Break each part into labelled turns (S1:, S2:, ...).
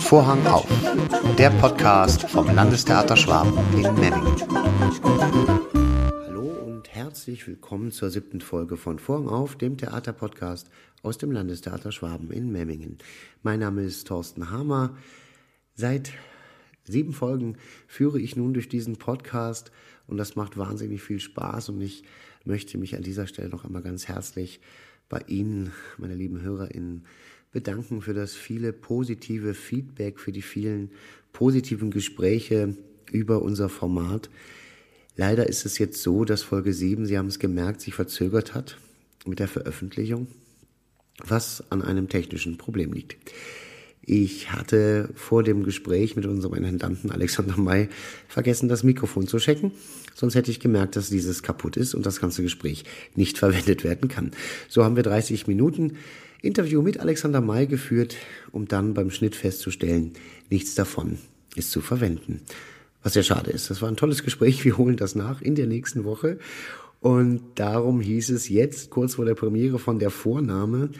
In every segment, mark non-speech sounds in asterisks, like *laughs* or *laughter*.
S1: Vorhang auf, der Podcast vom Landestheater Schwaben in Memmingen. Hallo und herzlich willkommen zur siebten Folge von Vorhang auf, dem Theaterpodcast aus dem Landestheater Schwaben in Memmingen. Mein Name ist Thorsten Hamer. Seit sieben Folgen führe ich nun durch diesen Podcast und das macht wahnsinnig viel Spaß und ich möchte mich an dieser Stelle noch einmal ganz herzlich bei Ihnen, meine lieben HörerInnen, bedanken für das viele positive Feedback, für die vielen positiven Gespräche über unser Format. Leider ist es jetzt so, dass Folge 7, Sie haben es gemerkt, sich verzögert hat mit der Veröffentlichung, was an einem technischen Problem liegt. Ich hatte vor dem Gespräch mit unserem Intendanten Alexander May vergessen, das Mikrofon zu checken. Sonst hätte ich gemerkt, dass dieses kaputt ist und das ganze Gespräch nicht *laughs* verwendet werden kann. So haben wir 30 Minuten Interview mit Alexander May geführt, um dann beim Schnitt festzustellen, nichts davon ist zu verwenden. Was sehr schade ist. Das war ein tolles Gespräch. Wir holen das nach in der nächsten Woche. Und darum hieß es jetzt, kurz vor der Premiere von der Vorname,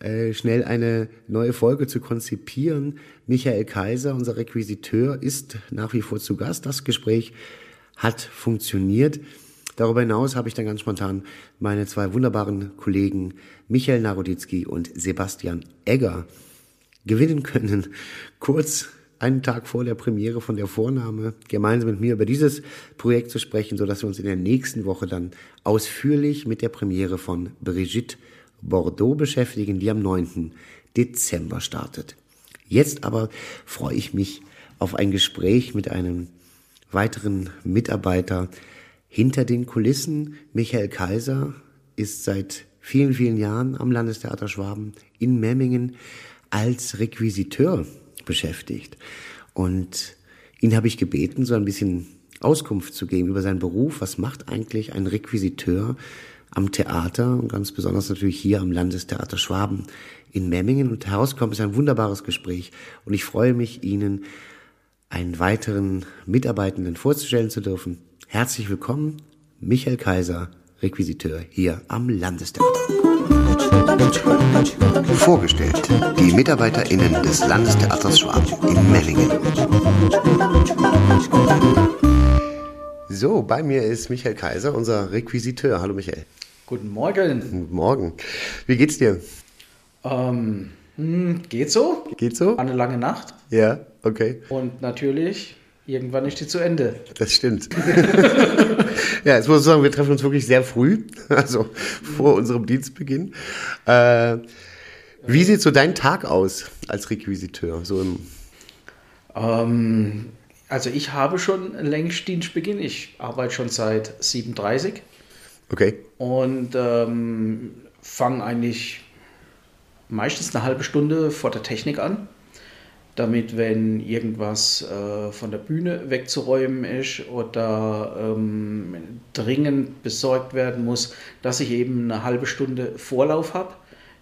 S1: äh, schnell eine neue Folge zu konzipieren. Michael Kaiser, unser Requisiteur, ist nach wie vor zu Gast. Das Gespräch hat funktioniert. Darüber hinaus habe ich dann ganz spontan meine zwei wunderbaren Kollegen Michael Naroditzky und Sebastian Egger gewinnen können. Kurz einen Tag vor der Premiere von der Vornahme gemeinsam mit mir über dieses Projekt zu sprechen, so dass wir uns in der nächsten Woche dann ausführlich mit der Premiere von Brigitte Bordeaux beschäftigen, die am 9. Dezember startet. Jetzt aber freue ich mich auf ein Gespräch mit einem weiteren Mitarbeiter hinter den Kulissen. Michael Kaiser ist seit vielen, vielen Jahren am Landestheater Schwaben in Memmingen als Requisiteur beschäftigt. Und ihn habe ich gebeten, so ein bisschen Auskunft zu geben über seinen Beruf. Was macht eigentlich ein Requisiteur? am Theater und ganz besonders natürlich hier am Landestheater Schwaben in Memmingen. Und herauskommt ist ein wunderbares Gespräch und ich freue mich, Ihnen einen weiteren Mitarbeitenden vorzustellen zu dürfen. Herzlich willkommen, Michael Kaiser, Requisiteur hier am Landestheater. Vorgestellt die MitarbeiterInnen des Landestheaters Schwaben in Memmingen. So, bei mir ist Michael Kaiser, unser Requisiteur. Hallo Michael.
S2: Guten Morgen.
S1: Guten Morgen. Wie geht's dir?
S2: Ähm, hm, geht so.
S1: Geht so?
S2: Eine lange Nacht.
S1: Ja, okay.
S2: Und natürlich, irgendwann ist die zu Ende.
S1: Das stimmt. *laughs* ja, jetzt muss ich sagen, wir treffen uns wirklich sehr früh, also vor unserem Dienstbeginn. Äh, wie sieht so dein Tag aus als Requisiteur? So im
S2: ähm, also ich habe schon Längsdienstbeginn. Ich arbeite schon seit 37.
S1: Okay.
S2: Und ähm, fange eigentlich meistens eine halbe Stunde vor der Technik an, damit, wenn irgendwas äh, von der Bühne wegzuräumen ist oder ähm, dringend besorgt werden muss, dass ich eben eine halbe Stunde Vorlauf habe,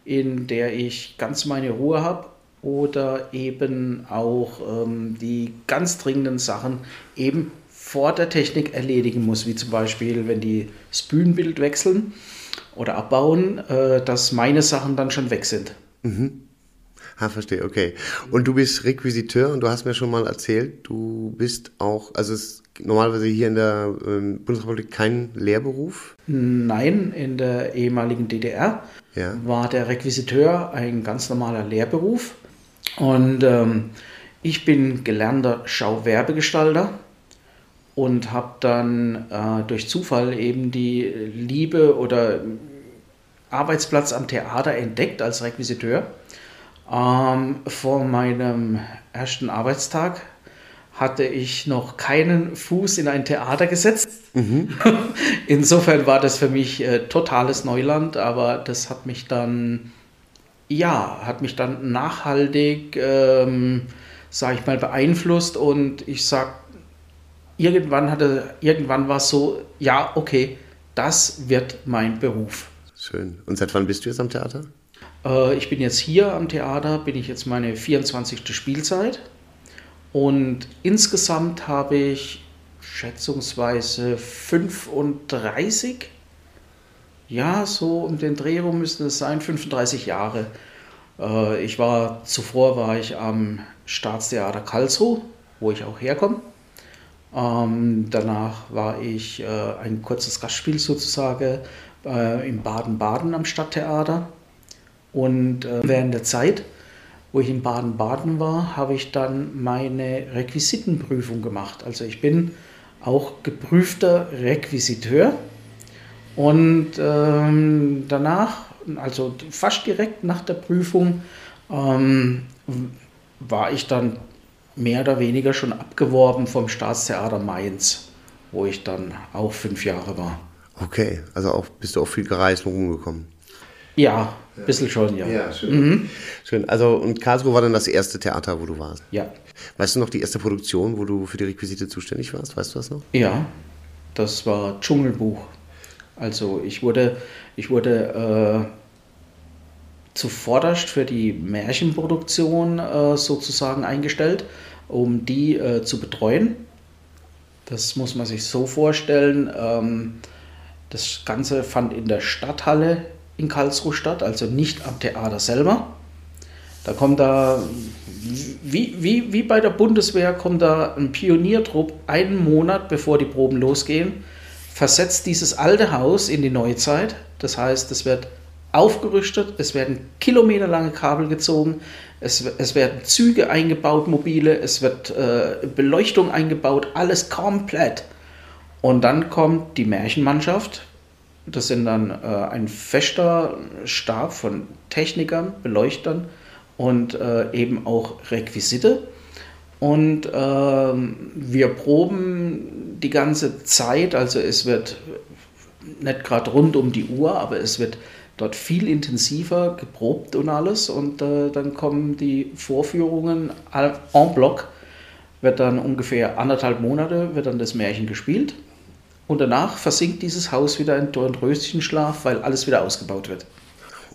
S2: in der ich ganz meine Ruhe habe oder eben auch ähm, die ganz dringenden Sachen eben vor der Technik erledigen muss, wie zum Beispiel, wenn die das Bühnenbild wechseln oder abbauen, äh, dass meine Sachen dann schon weg sind.
S1: Mhm. *laughs* Ah, verstehe, okay. Und du bist Requisiteur und du hast mir schon mal erzählt, du bist auch, also es ist normalerweise hier in der ähm, Bundesrepublik kein Lehrberuf?
S2: Nein, in der ehemaligen DDR ja. war der Requisiteur ein ganz normaler Lehrberuf. Und ähm, ich bin gelernter Schauwerbegestalter und habe dann äh, durch Zufall eben die Liebe oder Arbeitsplatz am Theater entdeckt als Requisiteur. Ähm, vor meinem ersten Arbeitstag hatte ich noch keinen Fuß in ein Theater gesetzt. Mhm. *laughs* Insofern war das für mich äh, totales Neuland, aber das hat mich dann ja, hat mich dann nachhaltig, ähm, sage ich mal, beeinflusst und ich sag, irgendwann hatte, irgendwann war es so, ja, okay, das wird mein Beruf.
S1: Schön. Und seit wann bist du jetzt am Theater?
S2: Äh, ich bin jetzt hier am Theater, bin ich jetzt meine 24. Spielzeit und insgesamt habe ich schätzungsweise 35 ja, so um den Dreh rum müssten es sein, 35 Jahre. Äh, ich war zuvor war ich am Staatstheater Karlsruhe, wo ich auch herkomme. Ähm, danach war ich äh, ein kurzes Gastspiel sozusagen äh, in Baden-Baden am Stadttheater. Und äh, während der Zeit, wo ich in Baden-Baden war, habe ich dann meine Requisitenprüfung gemacht. Also ich bin auch geprüfter Requisiteur. Und ähm, danach, also fast direkt nach der Prüfung, ähm, war ich dann mehr oder weniger schon abgeworben vom Staatstheater Mainz, wo ich dann auch fünf Jahre war.
S1: Okay, also auch bist du auch viel gereist und rumgekommen.
S2: Ja, ein bisschen schon, ja.
S1: Ja, schön. Mhm. Schön. Also, und Karlsruhe war dann das erste Theater, wo du warst?
S2: Ja.
S1: Weißt du noch die erste Produktion, wo du für die Requisite zuständig warst? Weißt du das noch?
S2: Ja, das war Dschungelbuch. Also, ich wurde, ich wurde äh, zuvorderst für die Märchenproduktion äh, sozusagen eingestellt, um die äh, zu betreuen. Das muss man sich so vorstellen. Ähm, das Ganze fand in der Stadthalle in Karlsruhe statt, also nicht am Theater selber. Da kommt da, wie, wie, wie bei der Bundeswehr, kommt da ein Pioniertrupp einen Monat bevor die Proben losgehen, versetzt dieses alte Haus in die Neuzeit. Das heißt, es wird aufgerüstet, es werden kilometerlange Kabel gezogen, es, es werden Züge eingebaut, mobile, es wird äh, Beleuchtung eingebaut, alles komplett. Und dann kommt die Märchenmannschaft. Das sind dann äh, ein fester Stab von Technikern, Beleuchtern und äh, eben auch Requisite. Und äh, wir proben die ganze Zeit, also es wird nicht gerade rund um die Uhr, aber es wird dort viel intensiver geprobt und alles. Und äh, dann kommen die Vorführungen en bloc, wird dann ungefähr anderthalb Monate, wird dann das Märchen gespielt. Und danach versinkt dieses Haus wieder in Dornröschenschlaf, weil alles wieder ausgebaut wird.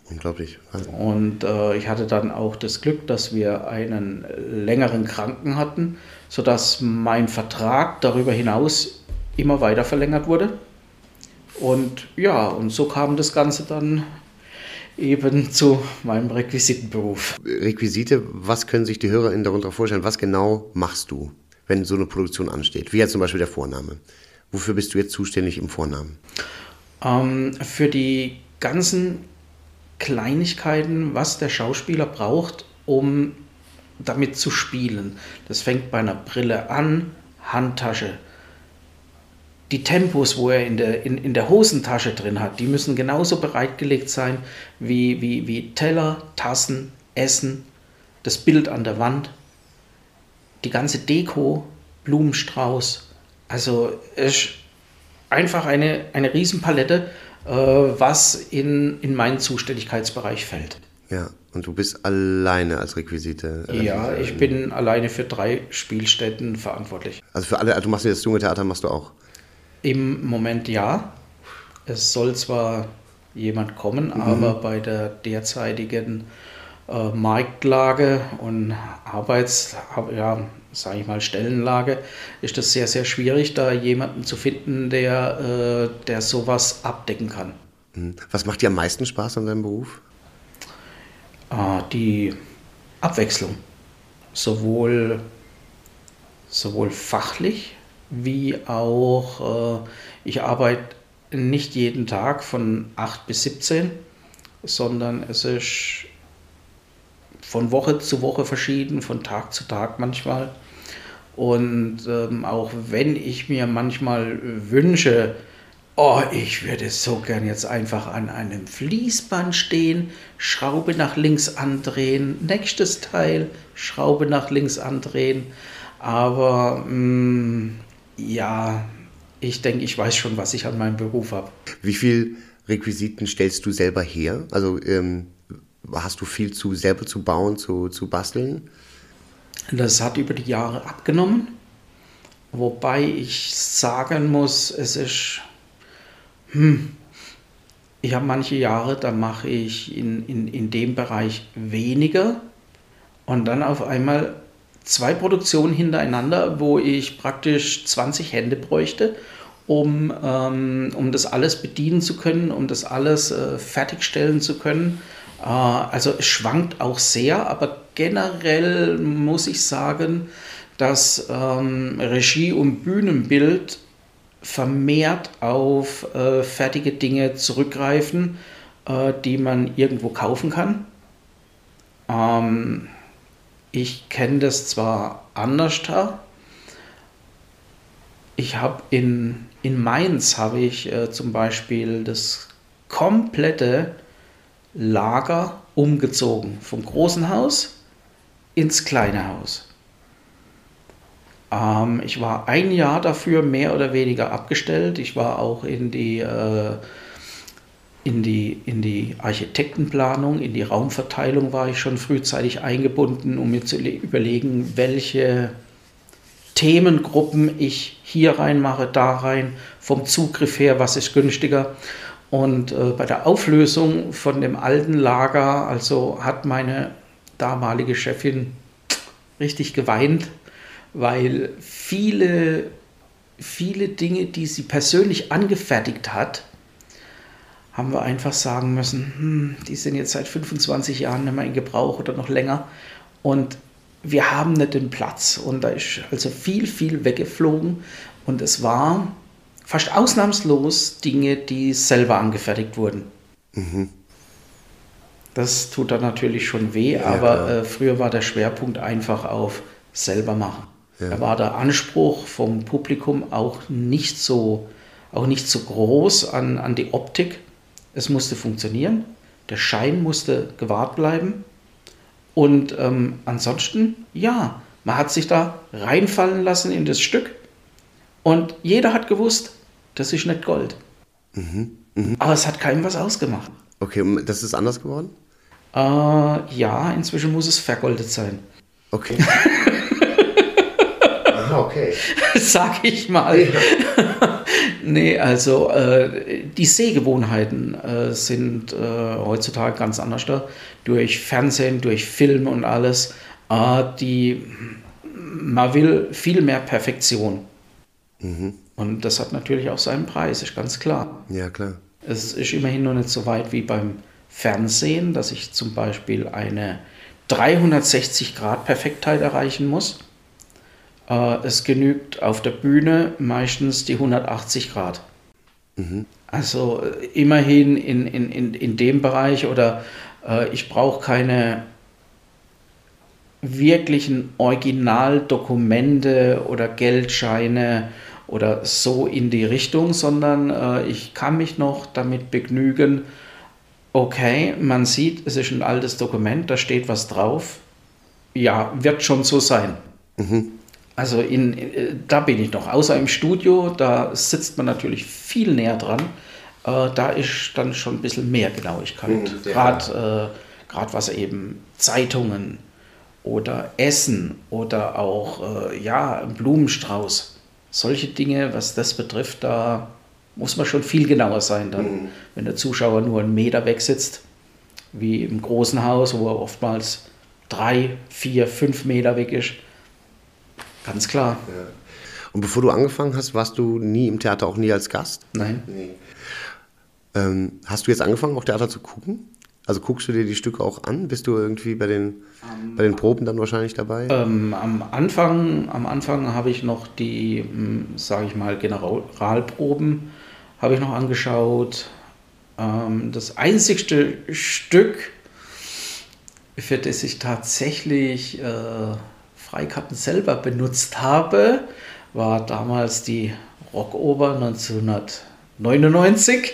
S1: Unglaublich.
S2: Und äh, ich hatte dann auch das Glück, dass wir einen längeren Kranken hatten, sodass mein Vertrag darüber hinaus immer weiter verlängert wurde. Und ja, und so kam das Ganze dann eben *laughs* zu meinem Requisitenberuf.
S1: Requisite, was können sich die HörerInnen darunter vorstellen? Was genau machst du, wenn so eine Produktion ansteht? Wie jetzt zum Beispiel der Vorname. Wofür bist du jetzt zuständig im Vornamen?
S2: Ähm, für die ganzen Kleinigkeiten, was der Schauspieler braucht, um damit zu spielen. Das fängt bei einer Brille an, Handtasche. Die Tempos, wo er in der, in, in der Hosentasche drin hat, die müssen genauso bereitgelegt sein wie, wie, wie Teller, Tassen, Essen, das Bild an der Wand, die ganze Deko, Blumenstrauß, also es ist einfach eine, eine Riesenpalette, äh, was in, in meinen Zuständigkeitsbereich fällt.
S1: Ja, und du bist alleine als Requisite.
S2: Äh, ja, ich bin alleine für drei Spielstätten verantwortlich.
S1: Also für alle, also du machst das junge Theater, machst du auch?
S2: Im Moment ja. Es soll zwar jemand kommen, mhm. aber bei der derzeitigen äh, Marktlage und Arbeits, ja, sage ich mal, Stellenlage, ist das sehr, sehr schwierig, da jemanden zu finden, der, äh, der sowas abdecken kann.
S1: Mhm. Was macht dir am meisten Spaß an deinem Beruf?
S2: Ah, die Abwechslung. Sowohl, sowohl fachlich wie auch, äh, ich arbeite nicht jeden Tag von 8 bis 17, sondern es ist von Woche zu Woche verschieden, von Tag zu Tag manchmal. Und ähm, auch wenn ich mir manchmal wünsche, oh, ich würde so gern jetzt einfach an einem Fließband stehen, Schraube nach links andrehen, nächstes Teil, Schraube nach links andrehen. Aber mh, mm, ja, ich denke, ich weiß schon, was ich an meinem Beruf habe.
S1: Wie viel Requisiten stellst du selber her? Also ähm, hast du viel zu selber zu bauen, zu, zu basteln?
S2: Das hat über die Jahre abgenommen, wobei ich sagen muss, es ist, hm, ich habe manche Jahre, da mache ich in, in, in dem Bereich weniger und dann auf einmal zwei Produktionen hintereinander, wo ich praktisch 20 Hände bräuchte, um, ähm, um das alles bedienen zu können, um das alles äh, fertigstellen zu können. Äh, also es schwankt auch sehr, aber generell muss ich sagen, dass ähm, Regie und Bühnenbild vermehrt auf äh, fertige Dinge zurückgreifen, äh, die man irgendwo kaufen kann. Ähm, ich kenne das zwar anders da. Ich habe in, in Mainz habe ich äh, zum Beispiel das komplette Lager umgezogen vom großen Haus ins kleine Haus. Ähm, ich war ein Jahr dafür mehr oder weniger abgestellt. Ich war auch in die, äh, in die, in die Architektenplanung, in die Raumverteilung war ich schon frühzeitig eingebunden, um mir zu überlegen, welche Themengruppen ich hier reinmache, da rein, vom Zugriff her, was ist günstiger. Und äh, bei der Auflösung von dem alten Lager, also hat meine damalige Chefin richtig geweint, weil viele, viele Dinge, die sie persönlich angefertigt hat, haben wir einfach sagen müssen, hm, die sind jetzt seit 25 Jahren nicht mehr in Gebrauch oder noch länger und wir haben nicht den Platz und da ist also viel, viel weggeflogen und es war fast ausnahmslos Dinge, die selber angefertigt wurden. Mhm. Das tut dann natürlich schon weh, ja, aber äh, früher war der Schwerpunkt einfach auf selber machen. Ja. Da war der Anspruch vom Publikum auch nicht so, auch nicht so groß an, an die Optik. Es musste funktionieren, der Schein musste gewahrt bleiben. Und ähm, ansonsten, ja, man hat sich da reinfallen lassen in das Stück und jeder hat gewusst, das ist nicht Gold. Mhm. Mhm. Aber es hat keinem was ausgemacht.
S1: Okay, das ist anders geworden?
S2: Äh, ja, inzwischen muss es vergoldet sein.
S1: Okay. *laughs* Aha, okay.
S2: Sag ich mal. Ja. Nee, also äh, die Sehgewohnheiten äh, sind äh, heutzutage ganz anders da. Durch Fernsehen, durch Film und alles. Äh, die, man will viel mehr Perfektion. Mhm. Und das hat natürlich auch seinen Preis, ist ganz klar.
S1: Ja, klar.
S2: Es ist immerhin noch nicht so weit wie beim Fernsehen, dass ich zum Beispiel eine 360-Grad-Perfektheit erreichen muss. Äh, es genügt auf der Bühne meistens die 180 Grad. Mhm. Also äh, immerhin in, in, in, in dem Bereich oder äh, ich brauche keine wirklichen Originaldokumente oder Geldscheine oder so in die Richtung, sondern äh, ich kann mich noch damit begnügen, okay, man sieht, es ist ein altes Dokument, da steht was drauf. Ja, wird schon so sein. Mhm. Also in, äh, da bin ich noch, außer im Studio, da sitzt man natürlich viel näher dran. Äh, da ist dann schon ein bisschen mehr Genauigkeit. Mhm, Gerade äh, was eben Zeitungen oder Essen oder auch äh, ja, Blumenstrauß solche Dinge, was das betrifft, da muss man schon viel genauer sein, dann, mhm. wenn der Zuschauer nur einen Meter weg sitzt, wie im großen Haus, wo er oftmals drei, vier, fünf Meter weg ist. Ganz klar. Ja.
S1: Und bevor du angefangen hast, warst du nie im Theater, auch nie als Gast?
S2: Nein. Nee.
S1: Ähm, hast du jetzt angefangen, auch Theater zu gucken? Also guckst du dir die Stücke auch an? Bist du irgendwie bei den, um, bei den Proben dann wahrscheinlich dabei?
S2: Ähm, am Anfang, am Anfang habe ich noch die, hm, sage ich mal, Generalproben habe ich noch angeschaut. Ähm, das einzigste Stück, für das ich tatsächlich äh, Freikarten selber benutzt habe, war damals die Rockoper 1999. *laughs*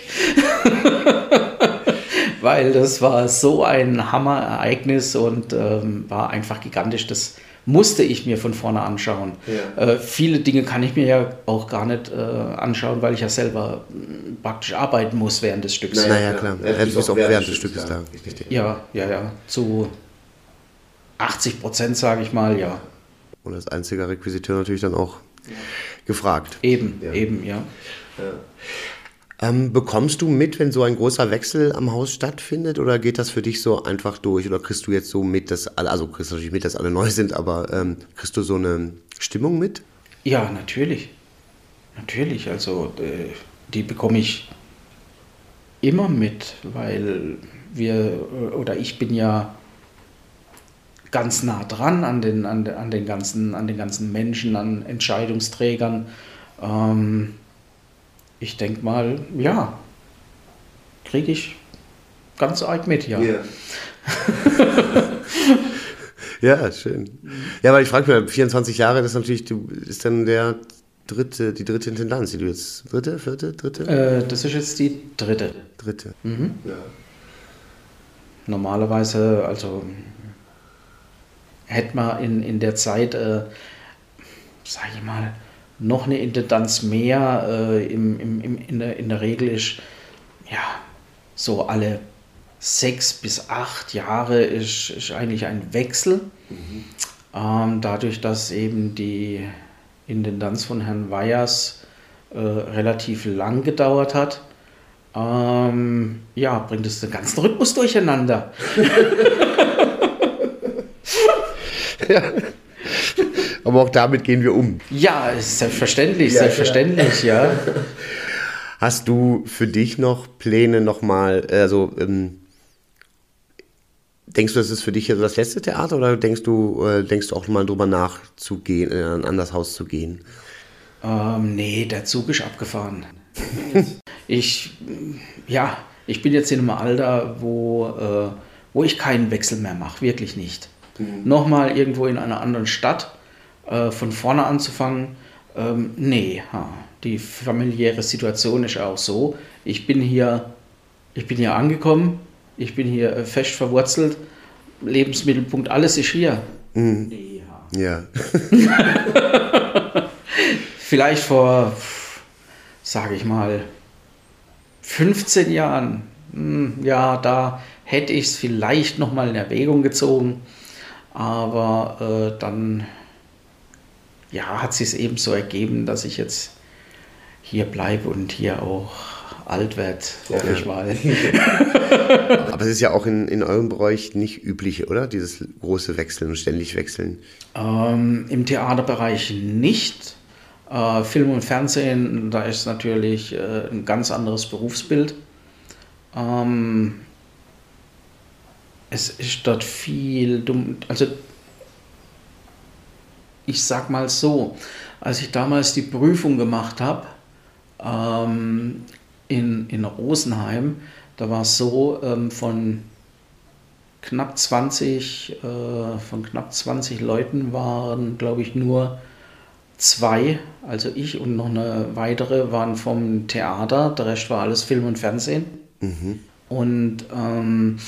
S2: weil das war so ein Hammerereignis und ähm, war einfach gigantisch. Das musste ich mir von vorne anschauen. Ja. Äh, viele Dinge kann ich mir ja auch gar nicht äh, anschauen, weil ich ja selber äh, praktisch arbeiten muss während des Stücks.
S1: Naja, klar. Ja, bist auch während des Stückes da.
S2: Ja, ja, ja. Zu 80 Prozent, sage ich mal, ja.
S1: Und als einziger Requisiteur natürlich dann auch ja. gefragt.
S2: Eben, ja. eben, ja.
S1: Ähm, bekommst du mit, wenn so ein großer Wechsel am Haus stattfindet oder geht das für dich so einfach durch oder kriegst du jetzt so mit, dass alle, also kriegst du natürlich mit, dass alle neu sind, aber ähm, kriegst du so eine Stimmung mit?
S2: Ja, natürlich. Natürlich, also äh, die bekomme ich immer mit, weil wir oder ich bin ja ganz nah dran an den, an, an den, ganzen, an den ganzen Menschen, an Entscheidungsträgern. Ähm, ich denke mal, ja, kriege ich ganz arg mit, ja.
S1: Yeah. *laughs* ja, schön. Ja, aber ich frage mich, 24 Jahre, das ist natürlich, du ist dann der dritte, die dritte Intendanz, die du jetzt, dritte, vierte, dritte?
S2: Äh, das ist jetzt die dritte.
S1: Dritte.
S2: Mhm. Ja. Normalerweise, also hätte man in, in der Zeit, äh, sage ich mal, noch eine Intendanz mehr. Äh, im, im, in, der, in der Regel ist, ja, so alle sechs bis acht Jahre ist, ist eigentlich ein Wechsel. Mhm. Ähm, dadurch, dass eben die Intendanz von Herrn Weyers äh, relativ lang gedauert hat, ähm, ja, bringt es den ganzen Rhythmus durcheinander. *laughs*
S1: ja. Aber auch damit gehen wir um.
S2: Ja, selbstverständlich, ja, selbstverständlich, ja. ja.
S1: Hast du für dich noch Pläne nochmal, also ähm, denkst du, das ist für dich das letzte Theater oder denkst du, äh, denkst du auch mal drüber nachzugehen, in ein anderes Haus zu gehen?
S2: Ähm, nee, der Zug ist abgefahren. ich, ja, ich bin jetzt in einem Alter, wo, äh, wo ich keinen Wechsel mehr mache, wirklich nicht. Mhm. Nochmal irgendwo in einer anderen Stadt äh, von vorne anzufangen, ähm, nee, ha. die familiäre Situation ist auch so. Ich bin hier, ich bin hier angekommen, ich bin hier äh, fest verwurzelt, Lebensmittelpunkt, alles ist hier.
S1: Mhm. Nee, ha. Ja. *laughs*
S2: Vielleicht vor, sage ich mal, 15 Jahren, hm, ja, da hätte ich es vielleicht nochmal in Erwägung gezogen. Aber äh, dann ja, hat sich es eben so ergeben, dass ich jetzt hier bleibe und hier auch alt werde, hoffe ja. ich mal. *laughs* *laughs*
S1: Aber es ist ja auch in, in eurem Bereich nicht üblich, oder? Dieses große Wechseln und ständig Wechseln.
S2: Ähm, Im Theaterbereich nicht. Äh, Film und Fernsehen, da ist natürlich äh, ein ganz anderes Berufsbild. Ähm, es ist dort viel dumm. Also, ich sag mal so, als ich damals die Prüfung gemacht habe ähm, in, in Rosenheim, da war es so, ähm, von knapp 20, äh, von knapp 20 Leuten waren, glaube ich, nur zwei, also ich und noch eine weitere, waren vom Theater, der Rest war alles Film und Fernsehen. Mhm. Und ähm,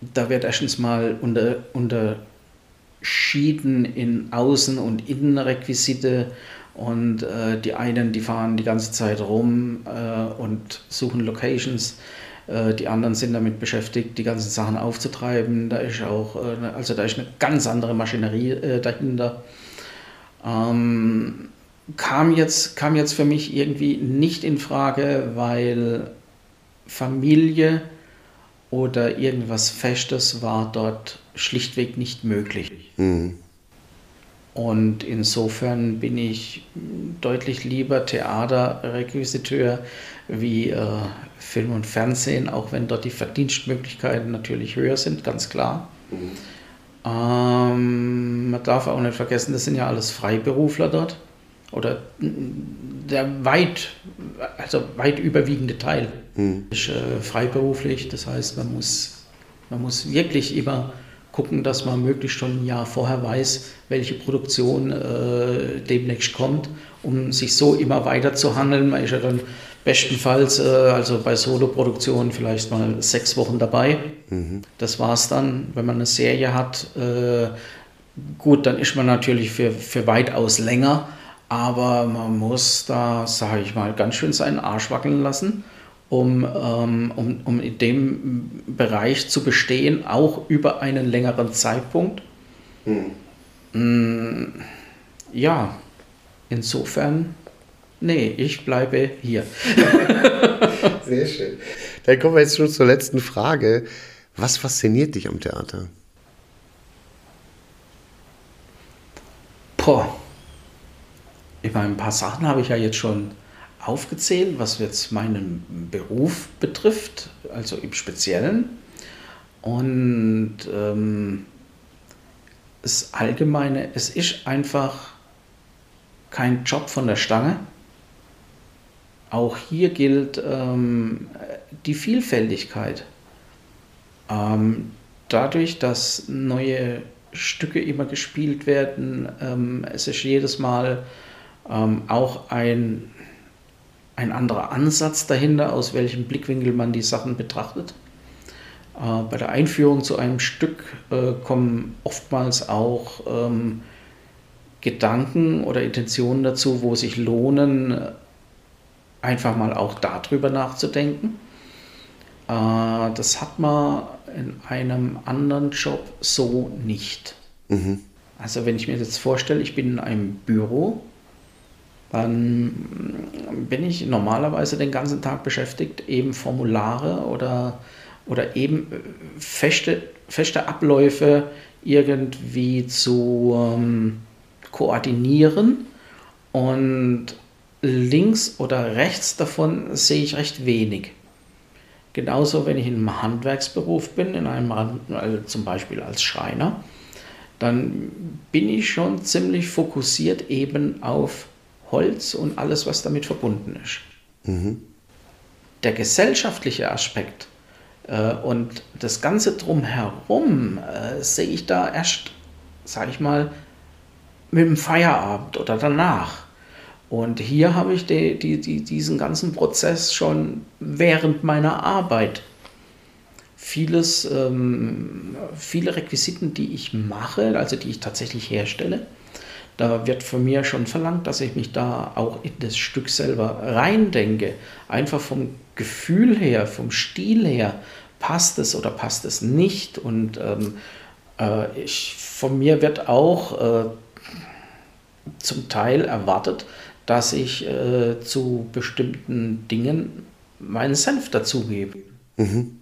S2: da wird erstens mal unter, unterschieden in Außen- und Innenrequisite und äh, die einen, die fahren die ganze Zeit rum äh, und suchen Locations. Äh, die anderen sind damit beschäftigt, die ganzen Sachen aufzutreiben. Da ist auch, äh, also da ist eine ganz andere Maschinerie äh, dahinter. Ähm, kam, jetzt, kam jetzt für mich irgendwie nicht in Frage, weil Familie oder irgendwas Festes war dort schlichtweg nicht möglich. Mhm. Und insofern bin ich deutlich lieber Theaterrequisiteur wie äh, Film und Fernsehen, auch wenn dort die Verdienstmöglichkeiten natürlich höher sind, ganz klar. Mhm. Ähm, man darf auch nicht vergessen, das sind ja alles Freiberufler dort. Oder der weit, also weit überwiegende Teil hm. ist äh, freiberuflich. Das heißt, man muss, man muss wirklich immer gucken, dass man möglichst schon ein Jahr vorher weiß, welche Produktion äh, demnächst kommt, um sich so immer weiter zu handeln. Man ist ja dann bestenfalls, äh, also bei Soloproduktionen vielleicht mal sechs Wochen dabei. Mhm. Das war es dann. Wenn man eine Serie hat, äh, gut, dann ist man natürlich für, für weitaus länger aber man muss da, sage ich mal, ganz schön seinen Arsch wackeln lassen, um, ähm, um, um in dem Bereich zu bestehen, auch über einen längeren Zeitpunkt. Hm. Mm, ja, insofern, nee, ich bleibe hier. *laughs*
S1: Sehr schön. Dann kommen wir jetzt schon zur letzten Frage. Was fasziniert dich am Theater?
S2: Boah Ich meine, ein paar Sachen habe ich ja jetzt schon aufgezählt, was jetzt meinen Beruf betrifft, also im Speziellen. Und ähm, das Allgemeine, es ist einfach kein Job von der Stange. Auch hier gilt ähm, die Vielfältigkeit. Ähm, dadurch, dass neue Stücke immer gespielt werden, ähm, es ist jedes Mal ähm, auch ein, ein anderer Ansatz dahinter, aus welchem Blickwinkel man die Sachen betrachtet. Äh, bei der Einführung zu einem Stück äh, kommen oftmals auch ähm, Gedanken oder Intentionen dazu, wo sich lohnen, einfach mal auch darüber nachzudenken. Äh, das hat man in einem anderen Job so nicht. Mhm. Also wenn ich mir jetzt vorstelle, ich bin in einem Büro, dann bin ich normalerweise den ganzen Tag beschäftigt, eben Formulare oder, oder eben feste, feste Abläufe irgendwie zu ähm, koordinieren. Und links oder rechts davon sehe ich recht wenig. Genauso, wenn ich in einem Handwerksberuf bin, in einem, also zum Beispiel als Schreiner, dann bin ich schon ziemlich fokussiert eben auf Holz und alles, was damit verbunden ist. Mhm. Der gesellschaftliche Aspekt äh, und das Ganze drumherum äh, sehe ich da erst, sage ich mal, mit dem Feierabend oder danach. Und hier habe ich die, die, die, diesen ganzen Prozess schon während meiner Arbeit. Vieles, ähm, viele Requisiten, die ich mache, also die ich tatsächlich herstelle, da wird von mir schon verlangt, dass ich mich da auch in das Stück selber reindenke. Einfach vom Gefühl her, vom Stil her, passt es oder passt es nicht. Und ähm, äh, ich, von mir wird auch äh, zum Teil erwartet, dass ich äh, zu bestimmten Dingen meinen Senf dazugebe. Mhm.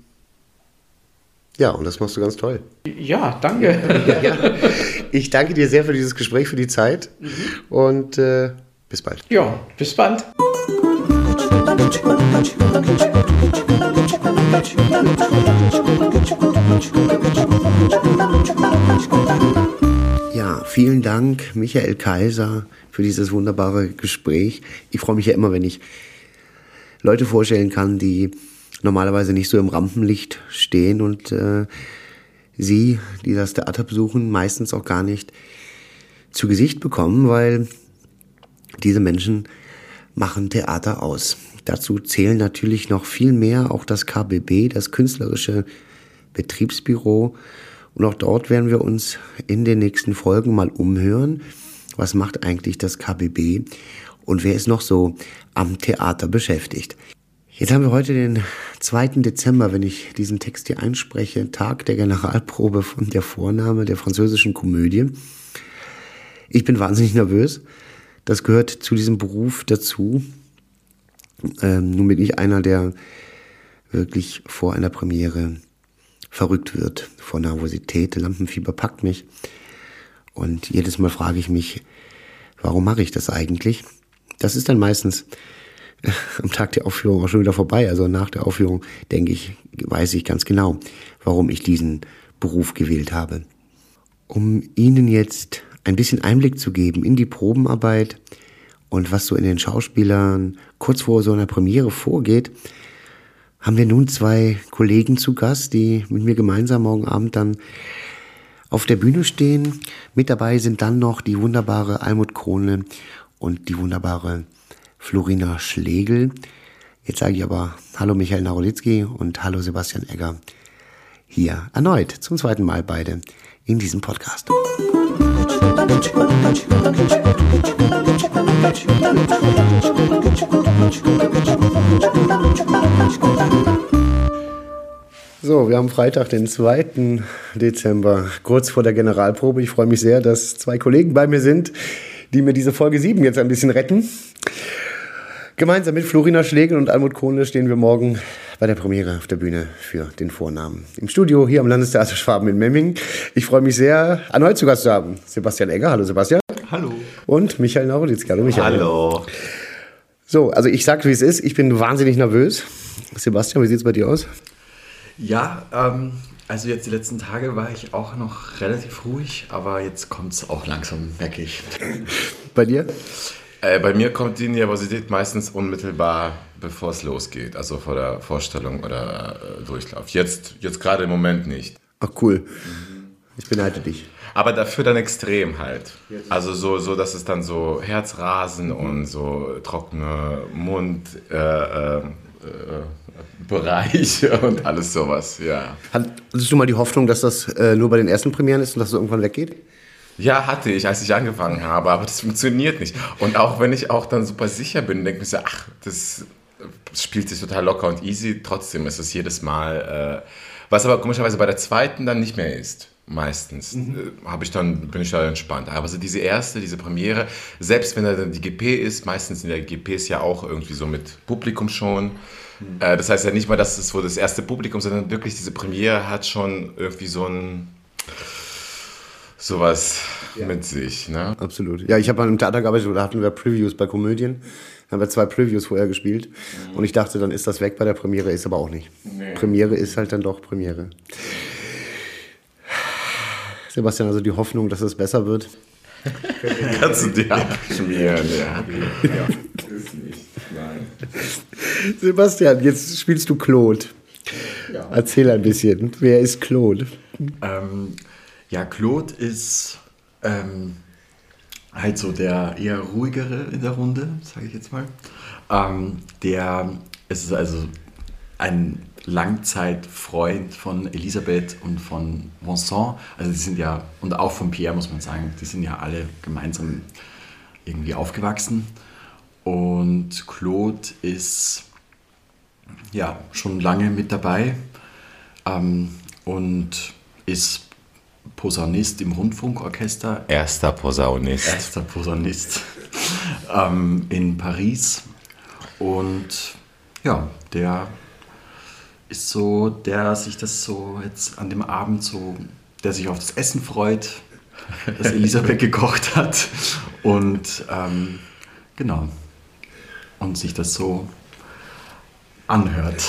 S1: Ja, und das machst du ganz toll.
S2: Ja, danke. ja, *laughs*
S1: ich danke dir sehr für dieses Gespräch, für die Zeit mhm. und äh, bis bald.
S2: Ja, bis bald.
S1: Ja, vielen Dank, Michael Kaiser, für dieses wunderbare Gespräch. Ich freue mich ja immer, wenn ich Leute vorstellen kann, die normalerweise nicht so im Rampenlicht stehen und äh, sie, die das Theater besuchen, meistens auch gar nicht zu Gesicht bekommen, weil diese Menschen machen Theater aus. Dazu zählen natürlich noch viel mehr auch das KBB, das künstlerische Betriebsbüro. Und auch dort werden wir uns in den nächsten Folgen mal umhören was macht eigentlich das KBB und wer ist noch so am Theater beschäftigt. Jetzt haben wir heute den 2. Dezember, wenn ich diesen Text hier einspreche, Tag der Generalprobe von der Vorname der französischen Komödie. Ich bin wahnsinnig nervös. Das gehört zu diesem Beruf dazu. Ähm, nun bin ich einer, der wirklich vor einer Premiere verrückt wird vor Nervosität. Lampenfieber packt mich. Und jedes Mal frage ich mich, warum mache ich das eigentlich? Das ist dann meistens *laughs* am Tag der Aufführung auch schon wieder vorbei. Also nach der Aufführung denke ich, weiß ich ganz genau, warum ich diesen Beruf gewählt habe. Um Ihnen jetzt ein bisschen Einblick zu geben in die Probenarbeit und was so in den Schauspielern kurz vor so einer Premiere vorgeht, haben wir nun zwei Kollegen zu Gast, die mit mir gemeinsam morgen Abend dann auf der Bühne stehen. Mit dabei sind dann noch die wunderbare Almut Krone und die wunderbare Florina Schlegel. Jetzt sage ich aber Hallo Michael Narolitzki und Hallo Sebastian Egger. Hier erneut zum zweiten Mal beide in diesem Podcast. So, wir haben Freitag, den 2. Dezember, kurz vor der Generalprobe. Ich freue mich sehr, dass zwei Kollegen bei mir sind, die mir diese Folge 7 jetzt ein bisschen retten. Gemeinsam mit Florina Schlegel und Almut Kohle stehen wir morgen bei der Premiere auf der Bühne für den Vornamen. Im Studio hier am Landestheater Schwaben in Memmingen. Ich freue mich sehr, erneut zu Gast zu haben. Sebastian Egger. Hallo Sebastian. Hallo. Und Michael Naulitzki. Hallo Michael.
S3: Hallo.
S1: So, also ich sag, wie es ist. Ich bin wahnsinnig nervös. Sebastian, wie sieht es bei dir aus?
S3: Ja, ähm, also jetzt die letzten Tage war ich auch noch relativ ruhig, aber jetzt kommt es auch langsam, merke ich.
S1: Bei dir?
S4: Äh, bei mir kommt die Nervosität meistens unmittelbar, bevor es losgeht, also vor der Vorstellung oder äh, Durchlauf. Jetzt, jetzt gerade im Moment nicht.
S1: Ach cool. Ich beneide dich.
S4: Aber dafür dann extrem halt. Also so, so dass es dann so Herzrasen und so trockene Mund, äh, äh, äh *laughs* und alles sowas, ja.
S1: Hattest du mal die Hoffnung, dass das äh, nur bei den ersten Premieren ist und dass es irgendwann weggeht?
S4: Ja, hatte ich, als ich angefangen habe, aber das funktioniert nicht. Und auch wenn ich auch dann super sicher bin, denke ich mir so, ach, das spielt sich total locker und easy, trotzdem ist es jedes Mal, äh, was aber komischerweise bei der zweiten dann nicht mehr ist. Meistens mhm. äh, habe ich dann bin ich da entspannt. Aber so diese erste, diese Premiere, selbst wenn da dann die GP ist, meistens in der GP ist ja auch irgendwie so mit Publikum schon. Mhm. Äh, das heißt ja nicht mal, dass es so das erste Publikum, sondern wirklich diese Premiere hat schon irgendwie so ein sowas ja. mit sich. Ne?
S1: Absolut. Ja, ich habe mal im Theater gearbeitet, da hatten wir Previews bei Komödien. Da haben wir zwei Previews vorher gespielt. Mhm. Und ich dachte, dann ist das weg bei der Premiere, ist aber auch nicht. Nee. Premiere ist halt dann doch Premiere. Sebastian, also die Hoffnung, dass es besser wird. *laughs*
S4: Kannst du dir abschmieren, ja. *laughs* ja. Ist nicht. Nein.
S1: Sebastian, jetzt spielst du Claude. Ja. Erzähl ein bisschen. Wer ist Claude?
S3: Ähm, ja, Claude ist ähm, halt so der eher ruhigere in der Runde, sage ich jetzt mal. Ähm, der ist also ein Langzeitfreund von Elisabeth und von Vincent. Also die sind ja, und auch von Pierre muss man sagen, die sind ja alle gemeinsam irgendwie aufgewachsen. Und Claude ist ja schon lange mit dabei ähm, und ist Posaunist im Rundfunkorchester.
S4: Erster Posaunist.
S3: Erster Posaunist ähm, in Paris. Und ja, der ist so, der sich das so jetzt an dem Abend so, der sich auf das Essen freut, das Elisabeth gekocht hat. Und ähm, genau. Und sich das so anhört.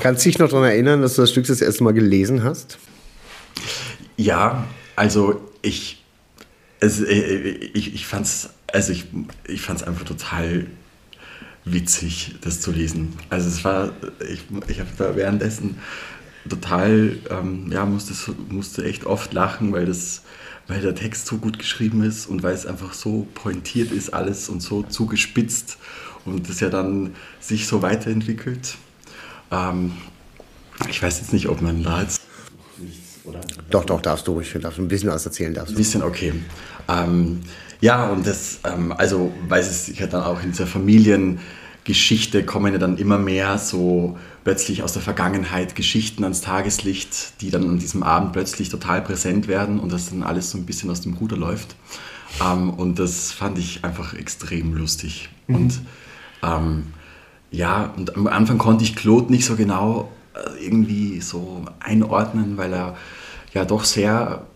S1: Kannst du dich noch daran erinnern, dass du das Stück das erste Mal gelesen hast?
S3: Ja, also ich, also ich, ich fand es also ich, ich einfach total witzig, das zu lesen. Also es war, ich, ich habe da währenddessen total, ähm, ja, musste, musste echt oft lachen, weil das, weil der Text so gut geschrieben ist und weil es einfach so pointiert ist alles und so zugespitzt und das ja dann sich so weiterentwickelt. Ähm, ich weiß jetzt nicht, ob man da jetzt
S1: oder? Doch, doch, darfst du ruhig. Darfst ein bisschen was erzählen. Darfst
S3: Ein bisschen, okay. Ähm, ja, und das, ähm, also, weiß es ich dann auch in dieser Familiengeschichte kommen ja dann immer mehr so plötzlich aus der Vergangenheit Geschichten ans Tageslicht, die dann an diesem Abend plötzlich total präsent werden und das dann alles so ein bisschen aus dem Ruder läuft. Ähm, und das fand ich einfach extrem lustig. Mhm. Und ähm, ja, und am Anfang konnte ich Claude nicht so genau irgendwie so einordnen, weil er ja doch sehr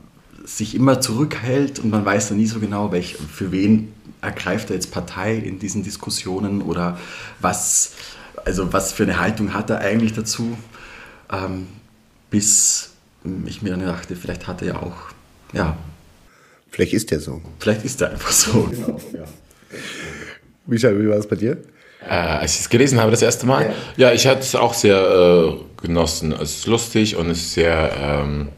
S3: sich immer zurückhält und man weiß dann nie so genau, welch, für wen ergreift er jetzt Partei in diesen Diskussionen oder was, also was für eine Haltung hat er eigentlich dazu, ähm, bis ich mir dann dachte, vielleicht hat er ja auch, ja.
S1: Vielleicht ist er so.
S3: Vielleicht ist er einfach so. Genau, ja.
S1: Michael, wie war es bei dir?
S4: Äh, als ich es gelesen habe das erste Mal, ja, ja ich hatte es auch sehr äh, genossen. Es ist lustig und es ist sehr ähm,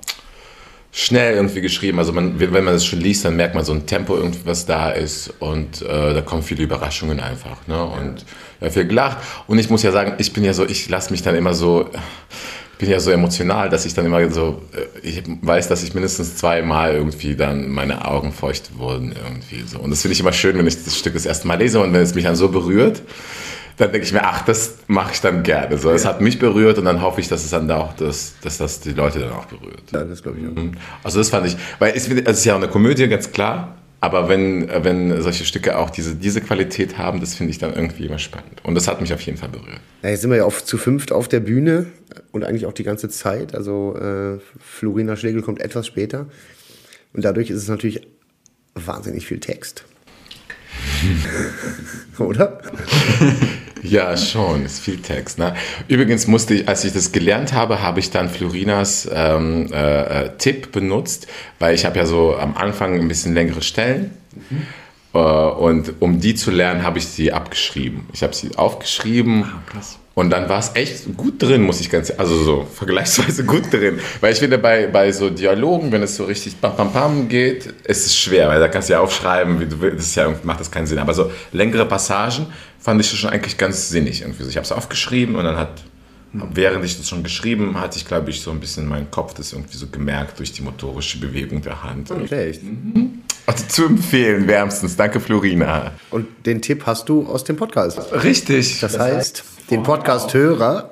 S4: schnell irgendwie geschrieben. Also man, wenn man es schon liest, dann merkt man so ein Tempo was da ist und äh, da kommen viele Überraschungen einfach. Ne? Und ja, viel gelacht. Und ich muss ja sagen, ich bin ja so, ich lasse mich dann immer so bin ja so emotional, dass ich dann immer so, äh, ich weiß, dass ich mindestens zweimal irgendwie dann meine Augen feucht wurden irgendwie so. Und das finde ich immer schön, wenn ich das Stück das erste Mal lese und wenn es mich dann so berührt, dann denke ich mir, ach, das mache ich dann gerne. So, es hat mich berührt und dann hoffe ich, dass es dann auch, das, dass das die Leute dann auch berührt.
S1: Ja, das glaube ich auch.
S4: Mhm. Also das fand ich, weil es, es ist ja auch eine Komödie, ganz klar. Aber wenn, wenn solche Stücke auch diese, diese Qualität haben, das finde ich dann irgendwie immer spannend. Und das hat mich auf jeden Fall berührt.
S1: Ja, jetzt sind wir ja oft zu fünft auf der Bühne und eigentlich auch die ganze Zeit. Also äh, Florina Schlegel kommt etwas später. Und dadurch ist es natürlich wahnsinnig viel Text. *laughs* Oder? *laughs*
S4: Ja, schon, ist viel Text. Ne? Übrigens musste ich, als ich das gelernt habe, habe ich dann Florinas ähm, äh, äh Tipp benutzt, weil ich habe ja so am Anfang ein bisschen längere Stellen. Mhm. Äh, und um die zu lernen, habe ich sie abgeschrieben. Ich habe sie aufgeschrieben. Ah, krass. Und dann war es echt gut drin, muss ich ganz, also so *laughs* vergleichsweise gut drin. Weil ich finde, bei, bei so Dialogen, wenn es so richtig bam, bam, bam geht, ist es schwer, weil da kannst du ja aufschreiben, wie du willst, das ja, macht das keinen Sinn. Aber so längere Passagen fand ich schon eigentlich ganz sinnig irgendwie. Ich habe es aufgeschrieben und dann hat, während ich das schon geschrieben hatte ich, glaube ich, so ein bisschen meinen Kopf das irgendwie so gemerkt durch die motorische Bewegung der Hand.
S1: Okay. Mhm.
S4: Also zu empfehlen, wärmstens. Danke, Florina.
S1: Und den Tipp hast du aus dem Podcast.
S4: Richtig.
S1: Das, heißt, den Podcast-Hörer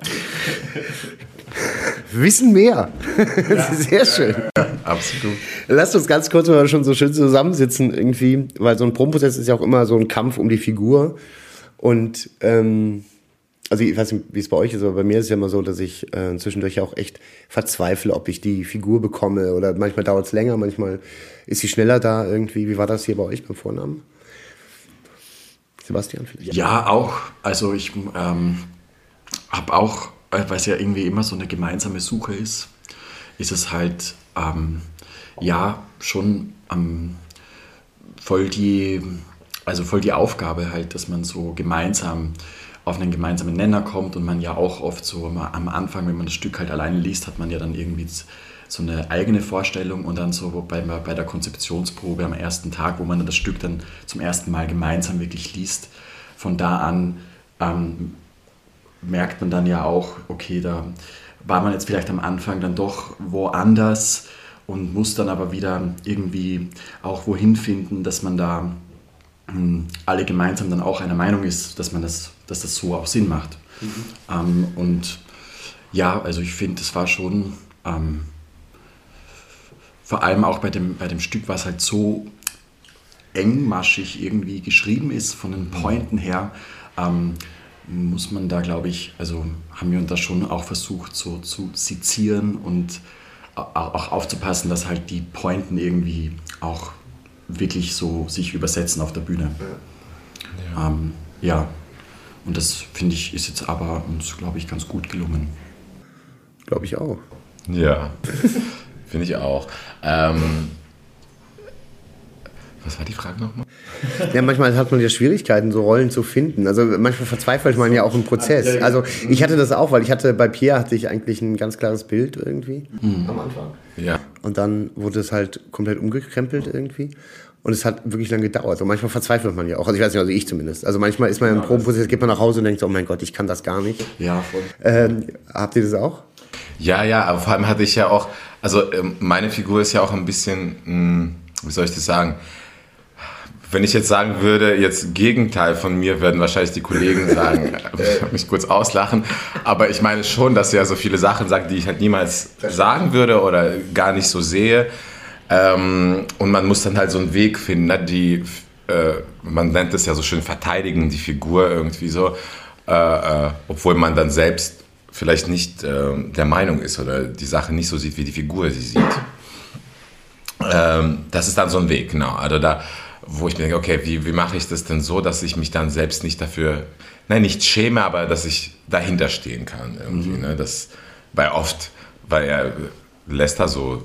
S1: wissen mehr. *laughs* Ja. Sehr schön. Ja,
S4: absolut.
S1: Lasst uns ganz kurz mal schon so schön zusammensitzen irgendwie, weil so ein Probenprozess ist ja auch immer so ein Kampf um die Figur. Und ähm, also ich weiß nicht, wie es bei euch ist, aber bei mir ist es ja immer so, dass ich äh, zwischendurch auch echt verzweifle, ob ich die Figur bekomme. Oder manchmal dauert es länger, manchmal ist sie schneller da irgendwie. Wie war das hier bei euch beim Vornamen? Sebastian vielleicht?
S3: Ja, auch. Also ich ähm, habe auch, äh, weil es ja irgendwie immer so eine gemeinsame Suche ist, ist es halt ähm, ja schon ähm, voll die, also voll die Aufgabe halt, dass man so gemeinsam auf einen gemeinsamen Nenner kommt und man ja auch oft so am Anfang, wenn man das Stück halt alleine liest, hat man ja dann irgendwie so eine eigene Vorstellung und dann so bei, bei der Konzeptionsprobe am ersten Tag, wo man dann das Stück dann zum ersten Mal gemeinsam wirklich liest, von da an ähm, merkt man dann ja auch, okay, da war man jetzt vielleicht am Anfang dann doch woanders und muss dann aber wieder irgendwie auch wohin finden, dass man da alle gemeinsam dann auch einer Meinung ist, dass man das, dass das so auch Sinn macht. Mhm. Ähm, und ja, also ich finde, das war schon ähm, vor allem auch bei dem, bei dem Stück, was halt so engmaschig irgendwie geschrieben ist, von den Pointen her, ähm, muss man da, glaube ich, also haben wir uns da schon auch versucht, so zu sezieren und auch aufzupassen, dass halt die Pointen irgendwie auch wirklich so sich übersetzen auf der Bühne. Ja. Ähm, ja. Und das finde ich ist jetzt aber uns, glaube ich, ganz gut gelungen.
S1: Glaube ich auch.
S4: Ja, *laughs* finde ich auch. Ähm, was war die Frage nochmal?
S1: Ja, manchmal hat man ja Schwierigkeiten, so Rollen zu finden. Also manchmal verzweifelt man ja auch im Prozess. Also ich hatte das auch, weil ich hatte bei Pierre hatte ich eigentlich ein ganz klares Bild irgendwie mhm. am Anfang.
S4: Ja.
S1: Und dann wurde es halt komplett umgekrempelt irgendwie. Und es hat wirklich lange gedauert. Also manchmal verzweifelt man ja auch. Also ich weiß nicht, also ich zumindest. Also manchmal ist man ja, im Probenprozess, geht man nach Hause und denkt so, oh mein Gott, ich kann das gar nicht.
S3: Ja, voll.
S1: Ähm, habt ihr das auch?
S4: Ja, ja, aber vor allem hatte ich ja auch, also ähm, meine Figur ist ja auch ein bisschen, hm, wie soll ich das sagen? Wenn ich jetzt sagen würde, jetzt Gegenteil von mir, werden wahrscheinlich die Kollegen *laughs* sagen, ich mich kurz auslachen. Aber ich meine schon, dass er so viele Sachen sagt, die ich halt niemals sagen würde oder gar nicht so sehe. Ähm, und man muss dann halt so einen Weg finden, ne? die, äh, man nennt es ja so schön verteidigen, die Figur irgendwie so, äh, äh, obwohl man dann selbst vielleicht nicht äh, der Meinung ist oder die Sache nicht so sieht, wie die Figur sie sieht. Ähm, das ist dann so ein Weg, genau. Also da, wo ich mir denke, okay, wie, wie mache ich das denn so, dass ich mich dann selbst nicht dafür, nein, nicht schäme, aber dass ich dahinter stehen kann irgendwie. Mhm. Ne? Das, weil oft, weil er lässt da so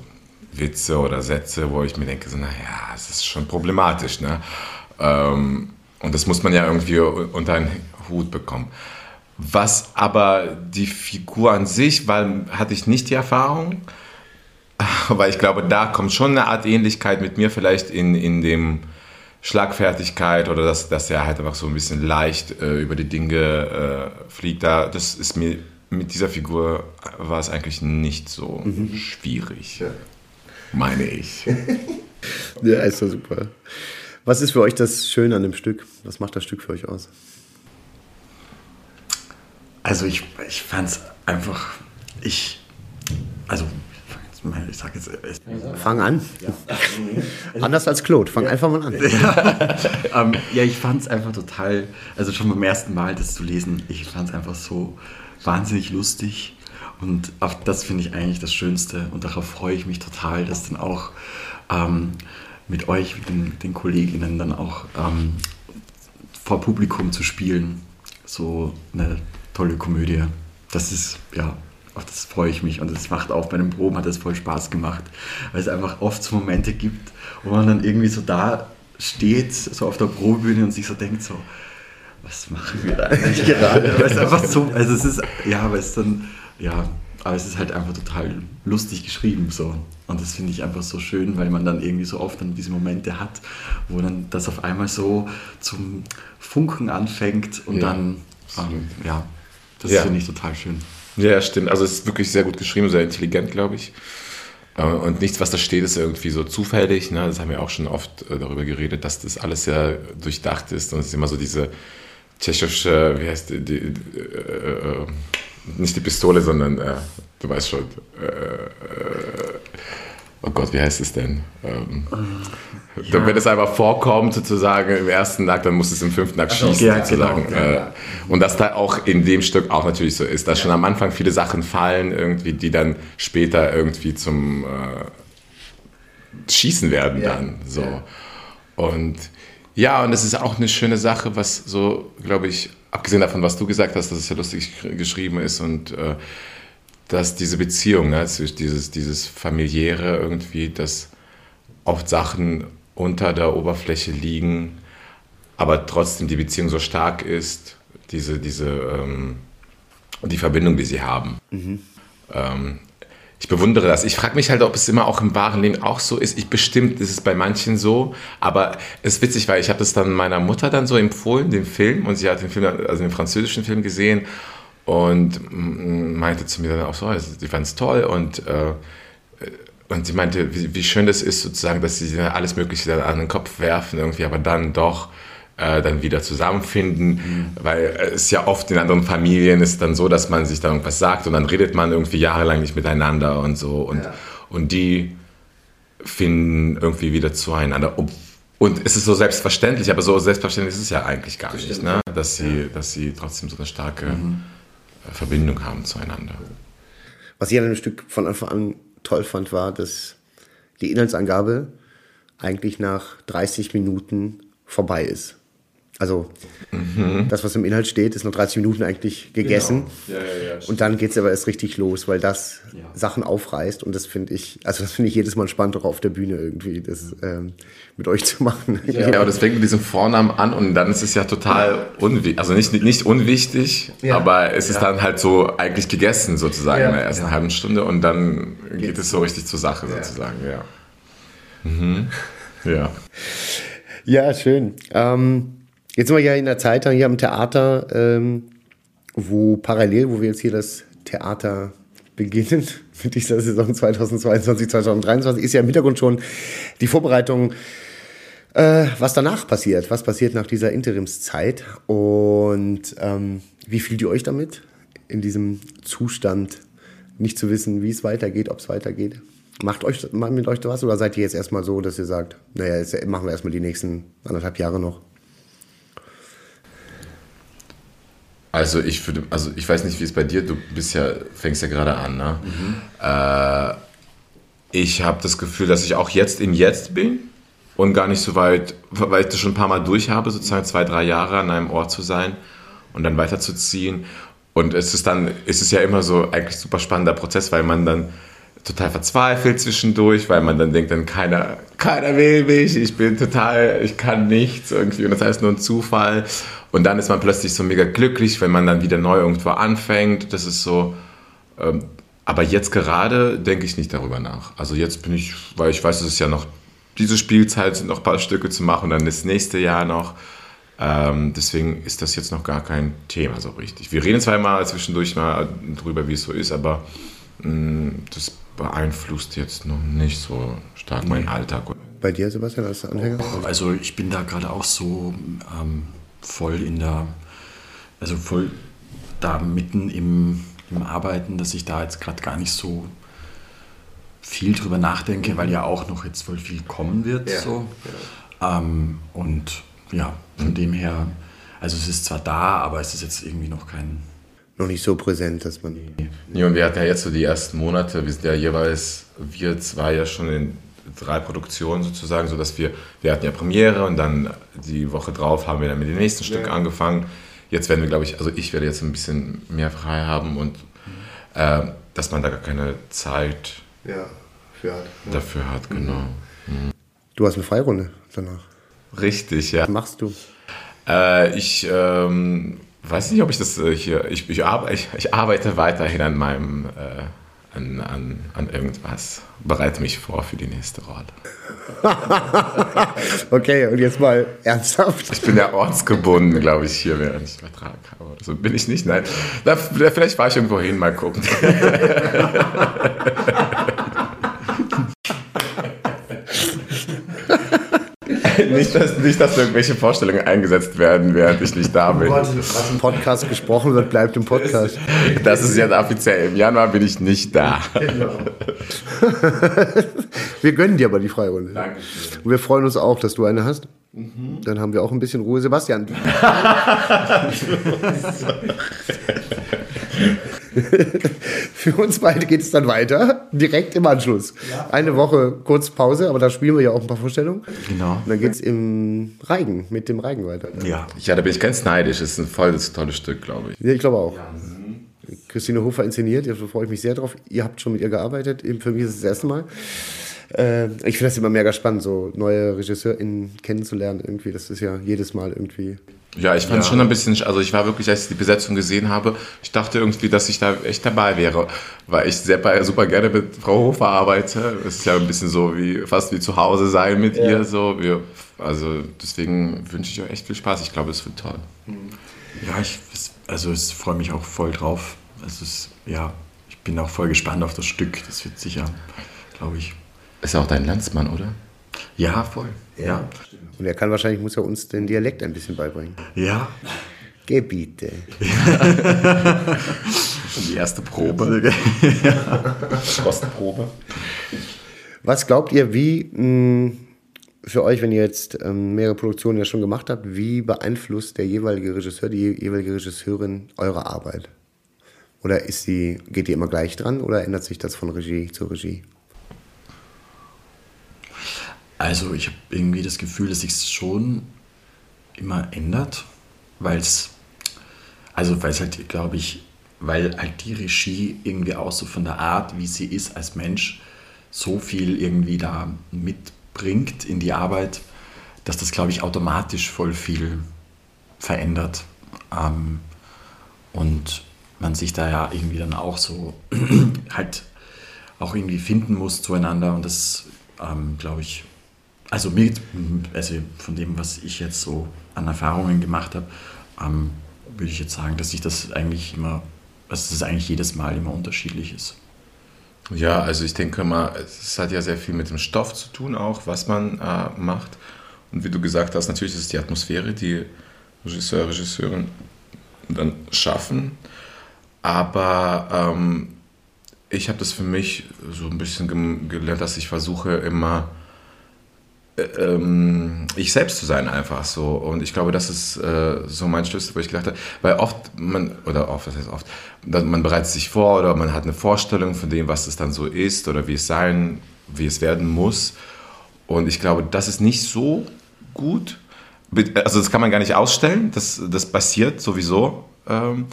S4: Witze oder Sätze, wo ich mir denke, so, naja, es ist schon problematisch. Ne? Ähm, und das muss man ja irgendwie unter einen Hut bekommen. Was aber die Figur an sich, weil hatte ich nicht die Erfahrung, *laughs* aber ich glaube, da kommt schon eine Art Ähnlichkeit mit mir vielleicht in, in dem Schlagfertigkeit oder dass, dass er halt einfach so ein bisschen leicht äh, über die Dinge äh, fliegt. Da, das ist mir mit dieser Figur war es eigentlich nicht so mhm. schwierig. Ja meine ich. *laughs*
S1: ja, ist doch super. Was ist für euch das Schöne an dem Stück? Was macht das Stück für euch aus?
S3: Also ich, ich fand es einfach, ich, also ich sag jetzt.
S1: Fang an. Ja. Anders als Claude, fang einfach mal an.
S3: Ja, *laughs* ähm, ja ich fand es einfach total, also schon beim ersten Mal das zu lesen, ich fand es einfach so wahnsinnig lustig und das finde ich eigentlich das Schönste und darauf freue ich mich total, das dann auch ähm, mit euch, mit den, den Kolleginnen dann auch ähm, vor Publikum zu spielen. So eine tolle Komödie. Das ist, ja, auf das freue ich mich und das macht auch bei den Proben, hat das voll Spaß gemacht, weil es einfach oft so Momente gibt, wo man dann irgendwie so da steht, so auf der Probebühne und sich so denkt, so, was machen wir da eigentlich gerade? weil es einfach so, also es ist, ja, weil es dann, ja, aber es ist halt einfach total lustig geschrieben so. Und das finde ich einfach so schön, weil man dann irgendwie so oft dann diese Momente hat, wo dann das auf einmal so zum Funken anfängt und ja. dann, ähm, ja, das ja. finde ich total schön.
S4: Ja, stimmt. Also es ist wirklich sehr gut geschrieben, sehr intelligent, glaube ich. Äh, und nichts, was da steht, ist irgendwie so zufällig. Ne? Das haben wir auch schon oft äh, darüber geredet, dass das alles sehr durchdacht ist. Und es ist immer so diese tschechische, wie heißt die, die äh, äh, nicht die Pistole, sondern äh, du weißt schon. Äh, oh Gott, wie heißt es denn? Ähm, ja. Wenn es einfach vorkommt, sozusagen im ersten Akt, dann muss es im fünften Akt schießen, ja, sozusagen. Genau, ja. Äh, und dass da auch in dem Stück auch natürlich so ist, dass schon am Anfang viele Sachen fallen, irgendwie, die dann später irgendwie zum äh, Schießen werden dann. So. Und ja, und es ist auch eine schöne Sache, was so, glaube ich, abgesehen davon, was du gesagt hast, dass es ja lustig geschrieben ist und äh, dass diese Beziehung, ne, dieses, dieses familiäre irgendwie, dass oft Sachen unter der Oberfläche liegen, aber trotzdem die Beziehung so stark ist, diese, diese, ähm, die Verbindung, die sie haben. Mhm. Ähm, ich bewundere das. Ich frage mich halt, ob es immer auch im wahren Leben auch so ist. Ich bestimmt ist es bei manchen so, aber es ist witzig, weil ich habe das dann meiner Mutter dann so empfohlen, den Film, und sie hat den Film, also den französischen Film gesehen und meinte zu mir dann auch so, also, sie fand es toll und äh, und sie meinte, wie, wie, schön das ist sozusagen, dass sie alles Mögliche an den Kopf werfen irgendwie, aber dann doch äh, dann wieder zusammenfinden, mhm. weil es ja oft in anderen Familien ist dann so, dass man sich dann irgendwas sagt und dann redet man irgendwie jahrelang nicht miteinander und so und, ja. und die finden irgendwie wieder zueinander. Und es ist so selbstverständlich, aber so selbstverständlich ist es ja eigentlich gar nicht, ne? dass, sie, ja. dass sie trotzdem so eine starke mhm. Verbindung haben zueinander.
S1: Was ich an dem Stück von Anfang an toll fand, war, dass die Inhaltsangabe eigentlich nach 30 Minuten vorbei ist. Also mhm. das, was im Inhalt steht, ist nach 30 Minuten eigentlich gegessen. Genau. Ja, ja, ja, und dann geht es aber erst richtig los, weil das Sachen aufreißt. Und das finde ich, also das finde ich jedes Mal spannend, auch auf der Bühne irgendwie, das ähm, mit euch zu machen.
S4: Ja, aber das fängt mit diesem Vornamen an und dann ist es ja total unwichtig, also nicht, nicht unwichtig, aber es ist dann halt so eigentlich gegessen sozusagen in der ersten halben Stunde und dann geht, geht es so richtig zur Sache sozusagen, ja. Mhm. Ja.
S1: Ja, schön. Ähm, Jetzt sind wir ja in der Zeit hier am Theater, ähm, wo parallel, wo wir jetzt hier das Theater beginnen *laughs* mit dieser Saison 2022, 2023, ist ja im Hintergrund schon die Vorbereitung, äh, was danach passiert, was passiert nach dieser Interimszeit und ähm, wie fühlt ihr euch damit, in diesem Zustand nicht zu wissen, wie es weitergeht, ob es weitergeht? Macht euch mit euch was oder seid ihr jetzt erstmal so, dass ihr sagt, naja, jetzt machen wir erstmal die nächsten anderthalb Jahre noch?
S4: Also ich würde, also ich weiß nicht, wie es bei dir, du bist ja, fängst ja gerade an, ne? Mhm. Äh, ich habe das Gefühl, dass ich auch jetzt im Jetzt bin und gar nicht so weit, weil ich das schon ein paar Mal durch habe, sozusagen zwei, drei Jahre an einem Ort zu sein und dann weiterzuziehen. Und es ist dann, es ist ja immer so eigentlich super spannender Prozess, weil man dann total verzweifelt zwischendurch, weil man dann denkt, dann keiner, keiner will mich, ich bin total, ich kann nichts irgendwie und das heißt nur ein Zufall. Und dann ist man plötzlich so mega glücklich, wenn man dann wieder neu irgendwo anfängt. Das ist so. Ähm, aber jetzt gerade denke ich nicht darüber nach. Also jetzt bin ich, weil ich weiß, es ist ja noch diese Spielzeit, sind noch ein paar Stücke zu machen, dann das nächste Jahr noch. Ähm, deswegen ist das jetzt noch gar kein Thema so richtig. Wir reden zwar mal zwischendurch mal drüber, wie es so ist, aber mh, mm, das beeinflusst jetzt noch nicht so stark meinen Alltag.
S1: Bei dir, Sebastian, als Anhänger?
S3: Also ich bin da gerade auch so ähm, voll in der, also voll da mitten im, im Arbeiten, dass ich da jetzt gerade gar nicht so viel drüber nachdenke, weil ja auch noch jetzt voll viel kommen wird. Ja, so. Ja. Ähm, und ja, von dem her, also es ist zwar da, aber es ist jetzt irgendwie noch kein.
S1: Noch nicht so präsent, dass man.
S4: Nee, und wir hatten ja jetzt so die ersten Monate, wir sind ja jeweils, wir zwei ja schon in drei Produktionen sozusagen, sodass wir, wir hatten ja Premiere und dann die Woche drauf haben wir dann mit dem nächsten Stück ja. angefangen. Jetzt werden wir, glaube ich, also ich werde jetzt ein bisschen mehr frei haben und äh, dass man da gar keine Zeit
S1: ja, für hat.
S4: Ja. dafür hat, genau.
S1: Mhm. Du hast eine Freirunde danach.
S4: Richtig, ja.
S1: Was machst du?
S4: Äh, ich ähm, weiß nicht, ob ich das äh, hier. Ich, ich, ich, ich, arbeite weiterhin an meinem. An, an, an irgendwas. Bereite mich vor für die nächste Rolle. *laughs*
S1: okay, und jetzt mal ernsthaft.
S4: Ich bin ja ortsgebunden, glaube ich, hier, während ich Vertrag habe. So bin ich nicht. Nein. Da, vielleicht fahre ich irgendwo hin, mal gucken. *laughs* *laughs* nicht, dass, nicht, dass irgendwelche Vorstellungen eingesetzt werden, während ich nicht da bin. Oh
S1: was im Podcast gesprochen wird, bleibt im Podcast.
S4: Das ist ja offiziell. Im Januar bin ich nicht da. Genau. *laughs*
S1: wir gönnen dir aber die Freirunde. Dankeschön. Und wir freuen uns auch, dass du eine hast. Mhm. Dann haben wir auch ein bisschen Ruhe. Sebastian. *laughs* *laughs* Für uns beide geht es dann weiter, direkt im Anschluss. Ja. Eine Woche kurz Pause, aber da spielen wir ja auch ein paar Vorstellungen.
S4: Genau.
S1: Und dann geht es im Reigen, mit dem Reigen weiter.
S4: Ja. Ja, da bin ich ganz neidisch. Das ist ein volles, tolles Stück, glaube ich.
S1: Ja, ich glaube auch. Ja. Christine Hofer inszeniert, da freue ich mich sehr drauf. Ihr habt schon mit ihr gearbeitet, für mich ist es das erste Mal. Äh, ich finde das immer mega spannend, so neue RegisseurInnen kennenzulernen irgendwie. Das ist ja jedes Mal irgendwie
S4: ja, ich fand es ja. schon ein bisschen, also ich war wirklich, als ich die Besetzung gesehen habe, ich dachte irgendwie, dass ich da echt dabei wäre, weil ich sehr, super gerne mit Frau Hofer arbeite. Es ist ja ein bisschen so wie, fast wie zu Hause sein mit ja. ihr, so. Wir, also deswegen wünsche ich euch echt viel Spaß. Ich glaube, es wird toll.
S3: Ja, ich, also ich freue mich auch voll drauf. Es ist, ja, ich bin auch voll gespannt auf das Stück. Das wird sicher, glaube ich.
S4: Ist auch dein Landsmann, oder?
S3: Ja, voll. Ja. ja.
S1: Und er kann wahrscheinlich, muss er uns den Dialekt ein bisschen beibringen.
S3: Ja.
S1: Gebiete. *laughs*
S3: Die erste Probe. *laughs*
S4: Kostprobe.
S1: Was glaubt ihr, wie mh, hm, für euch, wenn ihr jetzt ähm, mehrere Produktionen ja schon gemacht habt, wie beeinflusst der jeweilige Regisseur, die jeweilige Regisseurin eure Arbeit? Oder ist sie, geht die immer gleich dran oder ändert sich das von Regie zu Regie?
S3: Also ich habe irgendwie das Gefühl, dass sich es schon immer ändert, weil es, also weil es halt, glaube ich, weil halt die Regie irgendwie auch so von der Art, wie sie ist als Mensch, so viel irgendwie da mitbringt in die Arbeit, dass das, glaube ich, automatisch voll viel verändert. Ähm, und man sich da ja irgendwie dann auch so *clears throat* halt auch irgendwie finden muss zueinander. Und das, ähm, glaube ich, also, mit, also von dem, was ich jetzt so an Erfahrungen gemacht habe, ähm, würde ich jetzt sagen, dass sich das eigentlich immer, dass das eigentlich jedes Mal immer unterschiedlich ist.
S4: Ja, also ich denke mal, es hat ja sehr viel mit dem Stoff zu tun, auch was man äh, macht. Und wie du gesagt hast, natürlich ist es die Atmosphäre, die Regisseur, Regisseurin dann schaffen. Aber ähm, ich habe das für mich so ein bisschen gelernt, dass ich versuche immer ähm, ich selbst zu sein einfach so. Und ich glaube, das ist äh, so mein Schlüssel, wo ich gedacht habe, weil oft, man, oder oft, was heißt oft, man bereitet sich vor oder man hat eine Vorstellung von dem, was es dann so ist oder wie es sein, wie es werden muss. Und ich glaube, das ist nicht so gut. Also das kann man gar nicht ausstellen, das, das passiert sowieso. Ähm,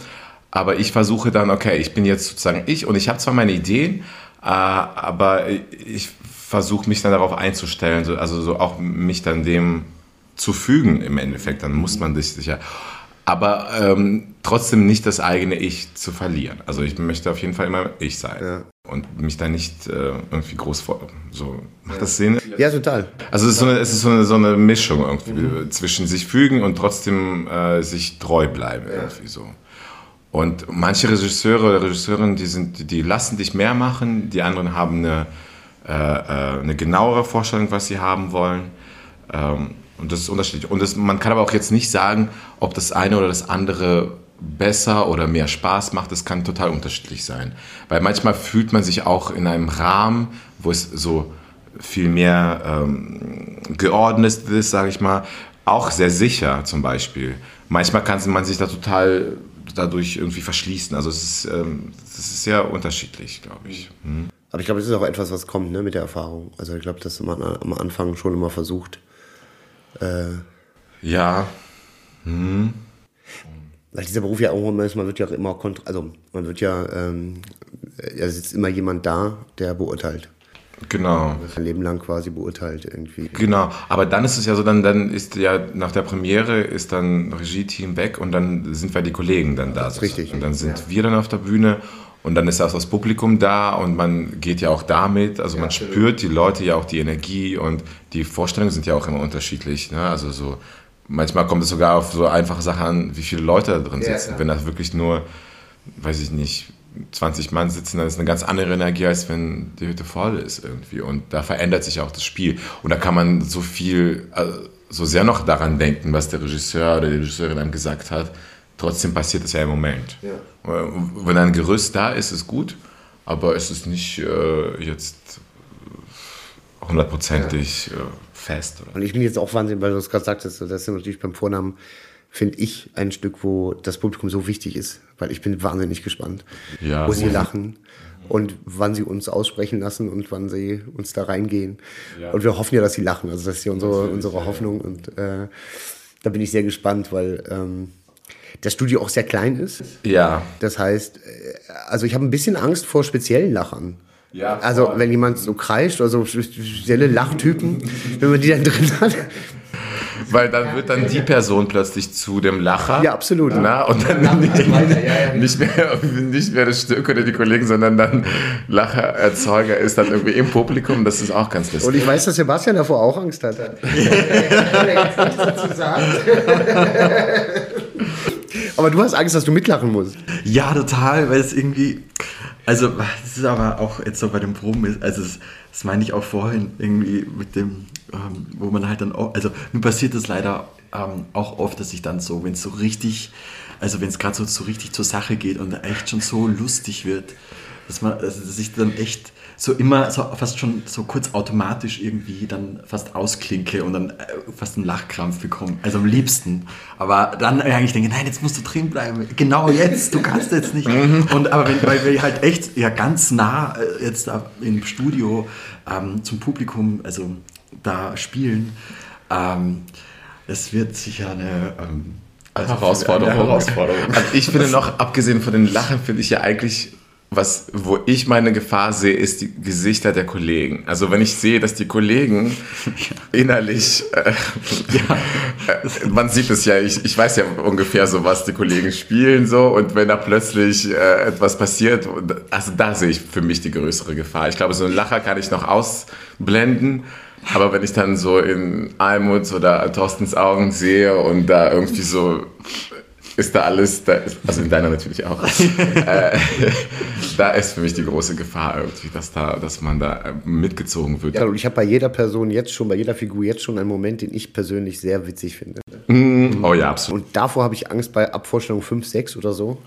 S4: aber ich versuche dann, okay, ich bin jetzt sozusagen ich und ich habe zwar meine Ideen, äh, aber ich versuche mich dann darauf einzustellen, so, also so auch mich dann dem zu fügen im Endeffekt. Dann muss man sich sicher. Aber ähm, trotzdem nicht das eigene Ich zu verlieren. Also ich möchte auf jeden Fall immer ich sein. Ja. Und mich da nicht äh, irgendwie groß vor. So, macht ja. das Sinn?
S1: Ja, total.
S4: Also es ist so eine, es ist so eine, so eine Mischung irgendwie mhm. zwischen sich fügen und trotzdem äh, sich treu bleiben. Ja. Irgendwie so. Und manche Regisseure oder Regisseurinnen, die, sind, die lassen dich mehr machen, die anderen haben eine äh, äh, eine genauere Vorstellung, was sie haben wollen. Ähm, und das ist unterschiedlich. Und das, man kann aber auch jetzt nicht sagen, ob das eine oder das andere besser oder mehr Spaß macht. Das kann total unterschiedlich sein. Weil manchmal fühlt man sich auch in einem Rahmen, wo es so viel mehr ähm, geordnet ist, sage ich mal, auch sehr sicher zum Beispiel. Manchmal kann man sich da total dadurch irgendwie verschließen. Also es ist, ähm, das ist sehr unterschiedlich, glaube ich. Hm.
S1: Aber ich glaube, das ist auch etwas, was kommt ne, mit der Erfahrung. Also ich glaube, dass man am Anfang schon immer versucht.
S4: Äh, ja. Hm.
S1: Weil dieser Beruf ja auch immer ist, man wird ja auch immer, also man wird ja, ähm, ja sitzt immer jemand da, der beurteilt.
S4: Genau.
S1: Ein Leben lang quasi beurteilt irgendwie.
S4: Genau, aber dann ist es ja so, dann, dann ist ja nach der Premiere ist dann Regie-Team weg und dann sind wir die Kollegen dann da.
S1: Richtig.
S4: Und dann sind ja. wir dann auf der Bühne und dann ist auch das Publikum da und man geht ja auch damit, also ja, man spürt die Leute ja auch die Energie und die Vorstellungen sind ja auch immer unterschiedlich. Ne? Also so manchmal kommt es sogar auf so einfache Sachen an, wie viele Leute da drin sitzen. Ja, Wenn das wirklich nur, weiß ich nicht, 20 Mann sitzen, dann ist eine ganz andere Energie, als wenn die Hütte voll ist irgendwie. Und da verändert sich auch das Spiel. Und da kann man so viel, also so sehr noch daran denken, was der Regisseur oder die Regisseurin dann gesagt hat. Trotzdem passiert es ja im Moment. Ja. Wenn ein Gerüst da ist, ist gut, aber es ist nicht äh, jetzt hundertprozentig ja. äh, fest.
S1: Oder? Und ich bin jetzt auch wahnsinnig, weil du es gerade sagtest, das ist natürlich beim Vornamen finde ich, ein Stück, wo das Publikum so wichtig ist, weil ich bin wahnsinnig gespannt, ja, wo sie lachen und wann sie uns aussprechen lassen und wann sie uns da reingehen. Ja. Und wir hoffen ja, dass sie lachen. Also das ist ja unsere, unsere Hoffnung. Und äh, da bin ich sehr gespannt, weil ähm, das Studio auch sehr klein ist.
S4: Ja.
S1: Das heißt, äh, also ich habe ein bisschen Angst vor speziellen Lachern. Ja, also wenn jemand so kreischt oder so spezielle Lachtypen, wenn man die dann drin hat,
S4: weil dann wird dann die Person plötzlich zu dem Lacher.
S1: Ja, absolut.
S4: Na, und dann nicht, nicht, mehr, nicht mehr das Stück oder die Kollegen, sondern dann Lachererzeuger ist dann irgendwie im Publikum. Das ist auch ganz lustig.
S1: Und ich weiß, dass Sebastian davor auch Angst *laughs* *laughs* hat. *laughs* Aber du hast Angst, dass du mitlachen musst.
S3: Ja, total, weil es irgendwie. Also, das ist aber auch jetzt so bei dem Proben, also das, das meine ich auch vorhin irgendwie mit dem ähm, wo man halt dann auch, also mir passiert das leider ähm, auch oft, dass ich dann so, wenn es so richtig, also wenn es gerade so, so richtig zur Sache geht und echt schon so lustig wird, dass man, also dass ich dann echt so immer so fast schon so kurz automatisch irgendwie dann fast ausklinke und dann äh, fast einen Lachkrampf bekomme. Also am liebsten. Aber dann eigentlich denke, nein, jetzt musst du drin bleiben. Genau jetzt, du kannst jetzt nicht. Mhm. und aber wenn, weil wir halt echt ja ganz nah äh, jetzt da im Studio ähm, zum Publikum, also da spielen. Ähm, es wird sicher eine ähm,
S4: also Herausforderung. Eine Herausforderung. Also ich finde noch, abgesehen von den Lachen, finde ich ja eigentlich, was, wo ich meine Gefahr sehe, ist die Gesichter der Kollegen. Also wenn ich sehe, dass die Kollegen *laughs* innerlich, äh, ja, äh, man sieht es ja, ich, ich weiß ja ungefähr so, was die Kollegen spielen so und wenn da plötzlich äh, etwas passiert, also da sehe ich für mich die größere Gefahr. Ich glaube, so einen Lacher kann ich noch ausblenden, aber wenn ich dann so in Almuts oder Thorstens Augen sehe und da irgendwie so ist da alles, da ist, also in deiner natürlich auch, *laughs* äh, da ist für mich die große Gefahr irgendwie, dass, da, dass man da mitgezogen wird.
S1: Ja, und ich habe bei jeder Person jetzt schon, bei jeder Figur jetzt schon einen Moment, den ich persönlich sehr witzig finde.
S4: Mm, oh ja, absolut.
S1: Und davor habe ich Angst bei Abvorstellung 5, 6 oder so.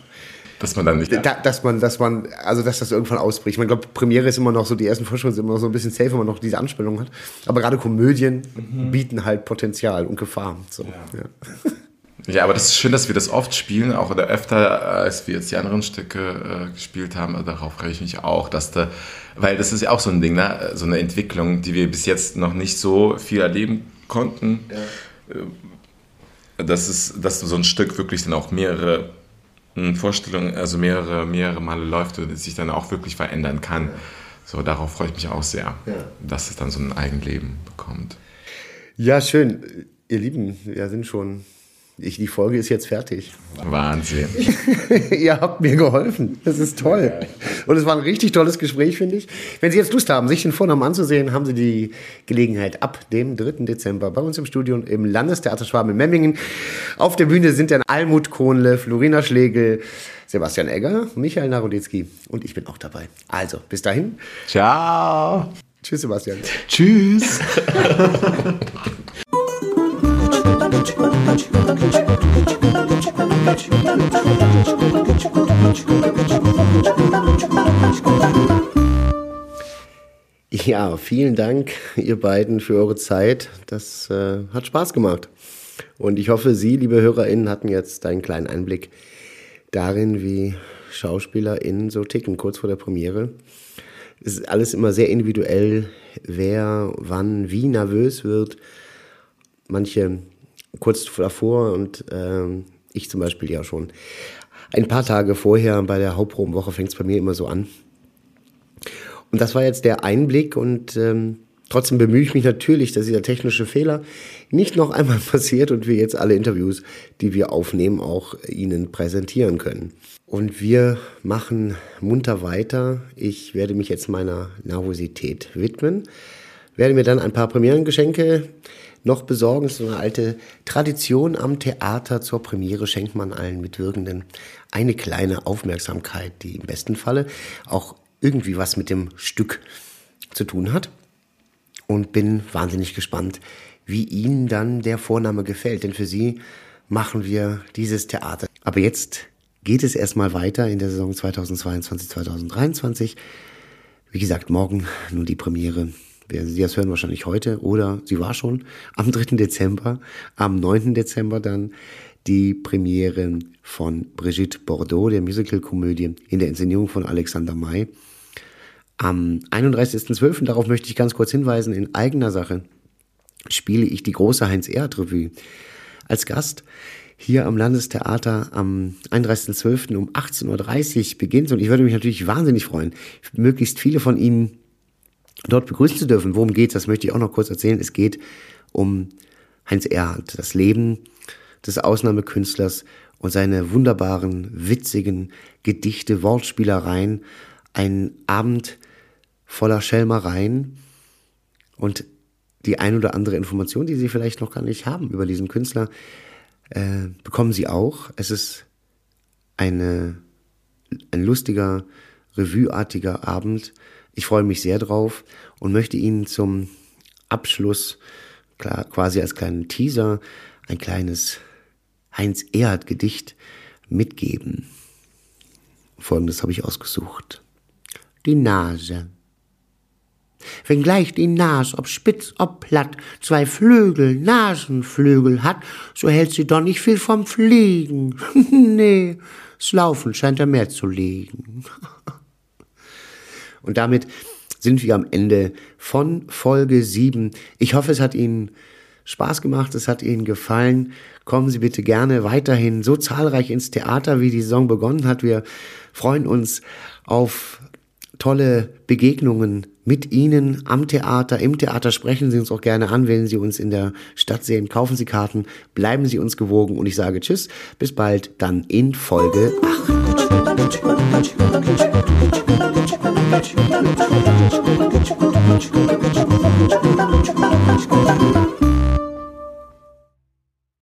S4: Dass man dann nicht.
S1: Da, dass man, dass man, also dass das irgendwann ausbricht. Ich glaube, Premiere ist immer noch so, die ersten Vorstellungen sind immer so ein bisschen safe, wenn man noch diese Anspannung hat. Aber gerade Komödien mhm. bieten halt Potenzial und Gefahr. So, ja.
S4: ja. *laughs* Ja, aber das ist schön, dass wir das oft spielen, auch oder öfter, als wir jetzt die anderen Stücke äh, gespielt haben. Also darauf freue ich mich auch, dass da, weil das ist ja auch so ein Ding, ne? so eine Entwicklung, die wir bis jetzt noch nicht so viel erleben konnten. Ja. Dass, es, dass so ein Stück wirklich dann auch mehrere Vorstellung, also mehrere, mehrere Male läuft und sich dann auch wirklich verändern kann. Ja. So, darauf freue ich mich auch sehr, ja. dass es dann so ein Eigenleben bekommt.
S1: Ja, schön. Ihr Lieben, wir sind schon ich, die Folge ist jetzt fertig.
S4: Wahnsinn. *laughs*
S1: Ihr habt mir geholfen. Das ist toll. Und es war ein richtig tolles Gespräch, finde ich. Wenn Sie jetzt Lust haben, sich den Vornamen anzusehen, haben Sie die Gelegenheit ab dem 3. Dezember bei uns im Studio im Landestheater Schwaben in Memmingen. Auf der Bühne sind dann Almut Kohnle, Florina Schlegel, Sebastian Egger, Michael Narodetzky und ich bin auch dabei. Also, bis dahin.
S4: Ciao.
S1: Tschüss, Sebastian.
S4: Tschüss. *laughs*
S1: Ja, vielen Dank, ihr beiden, für eure Zeit. Das äh, hat Spaß gemacht. Und ich hoffe, Sie, liebe HörerInnen, hatten jetzt einen kleinen Einblick darin, wie SchauspielerInnen so ticken, kurz vor der Premiere. Es ist alles immer sehr individuell, wer wann wie nervös wird. Manche kurz davor und ähm, ich zum Beispiel ja schon. Ein paar Tage vorher bei der Hauptprobenwoche fängt es bei mir immer so an. Und das war jetzt der Einblick und ähm, trotzdem bemühe ich mich natürlich, dass dieser technische Fehler nicht noch einmal *laughs* passiert und wir jetzt alle Interviews, die wir aufnehmen, auch Ihnen präsentieren können. Und wir machen munter weiter. Ich werde mich jetzt meiner Nervosität widmen, werde mir dann ein paar Premierengeschenke noch besorgen. Das ist eine alte Tradition am Theater. Zur Premiere schenkt man allen Mitwirkenden eine kleine Aufmerksamkeit, die im besten Falle auch irgendwie was mit dem Stück zu tun hat. Und bin wahnsinnig gespannt, wie Ihnen dann der Vorname gefällt. Denn für Sie machen wir dieses Theater. Aber jetzt geht es erstmal weiter in der Saison 2022, 2023. Wie gesagt, morgen nur die Premiere. Sie das hören wahrscheinlich heute oder sie war schon am 3. Dezember, am 9. Dezember dann die Premiere von Brigitte Bordeaux, der Musical-Komödie in der Inszenierung von Alexander May. Am 31.12., darauf möchte ich ganz kurz hinweisen, in eigener Sache spiele ich die große Heinz-Erhardt-Revue als Gast hier am Landestheater am 31.12. um 18.30 Uhr beginnt. Und ich würde mich natürlich wahnsinnig freuen, möglichst viele von Ihnen dort begrüßen zu dürfen. Worum geht es? Das möchte ich auch noch kurz erzählen. Es geht um Heinz Erhardt, das Leben des Ausnahmekünstlers und seine wunderbaren, witzigen Gedichte, Wortspielereien. Ein Abend voller Schelmereien und die ein oder andere Information, die Sie vielleicht noch gar nicht haben über diesen Künstler, äh, bekommen Sie auch. Es ist eine, ein lustiger, revueartiger Abend. Ich freue mich sehr drauf und möchte Ihnen zum Abschluss klar, quasi als kleinen Teaser ein kleines Heinz Erhard Gedicht mitgeben. Folgendes habe ich ausgesucht. Die Nase. Wenngleich die Nas, ob spitz, ob platt, zwei Flügel, Nasenflügel hat, so hält sie doch nicht viel vom Fliegen. *laughs* nee, das Laufen scheint er mehr zu liegen. *laughs* Und damit sind wir am Ende von Folge 7. Ich hoffe, es hat Ihnen Spaß gemacht, es hat Ihnen gefallen. Kommen Sie bitte gerne weiterhin so zahlreich ins Theater, wie die Saison begonnen hat. Wir freuen uns auf tolle Begegnungen mit Ihnen am Theater. Im Theater sprechen Sie uns auch gerne an, wenn Sie uns in der Stadt sehen. Kaufen Sie Karten, bleiben Sie uns gewogen und ich sage Tschüss, bis bald, dann in Folge 8.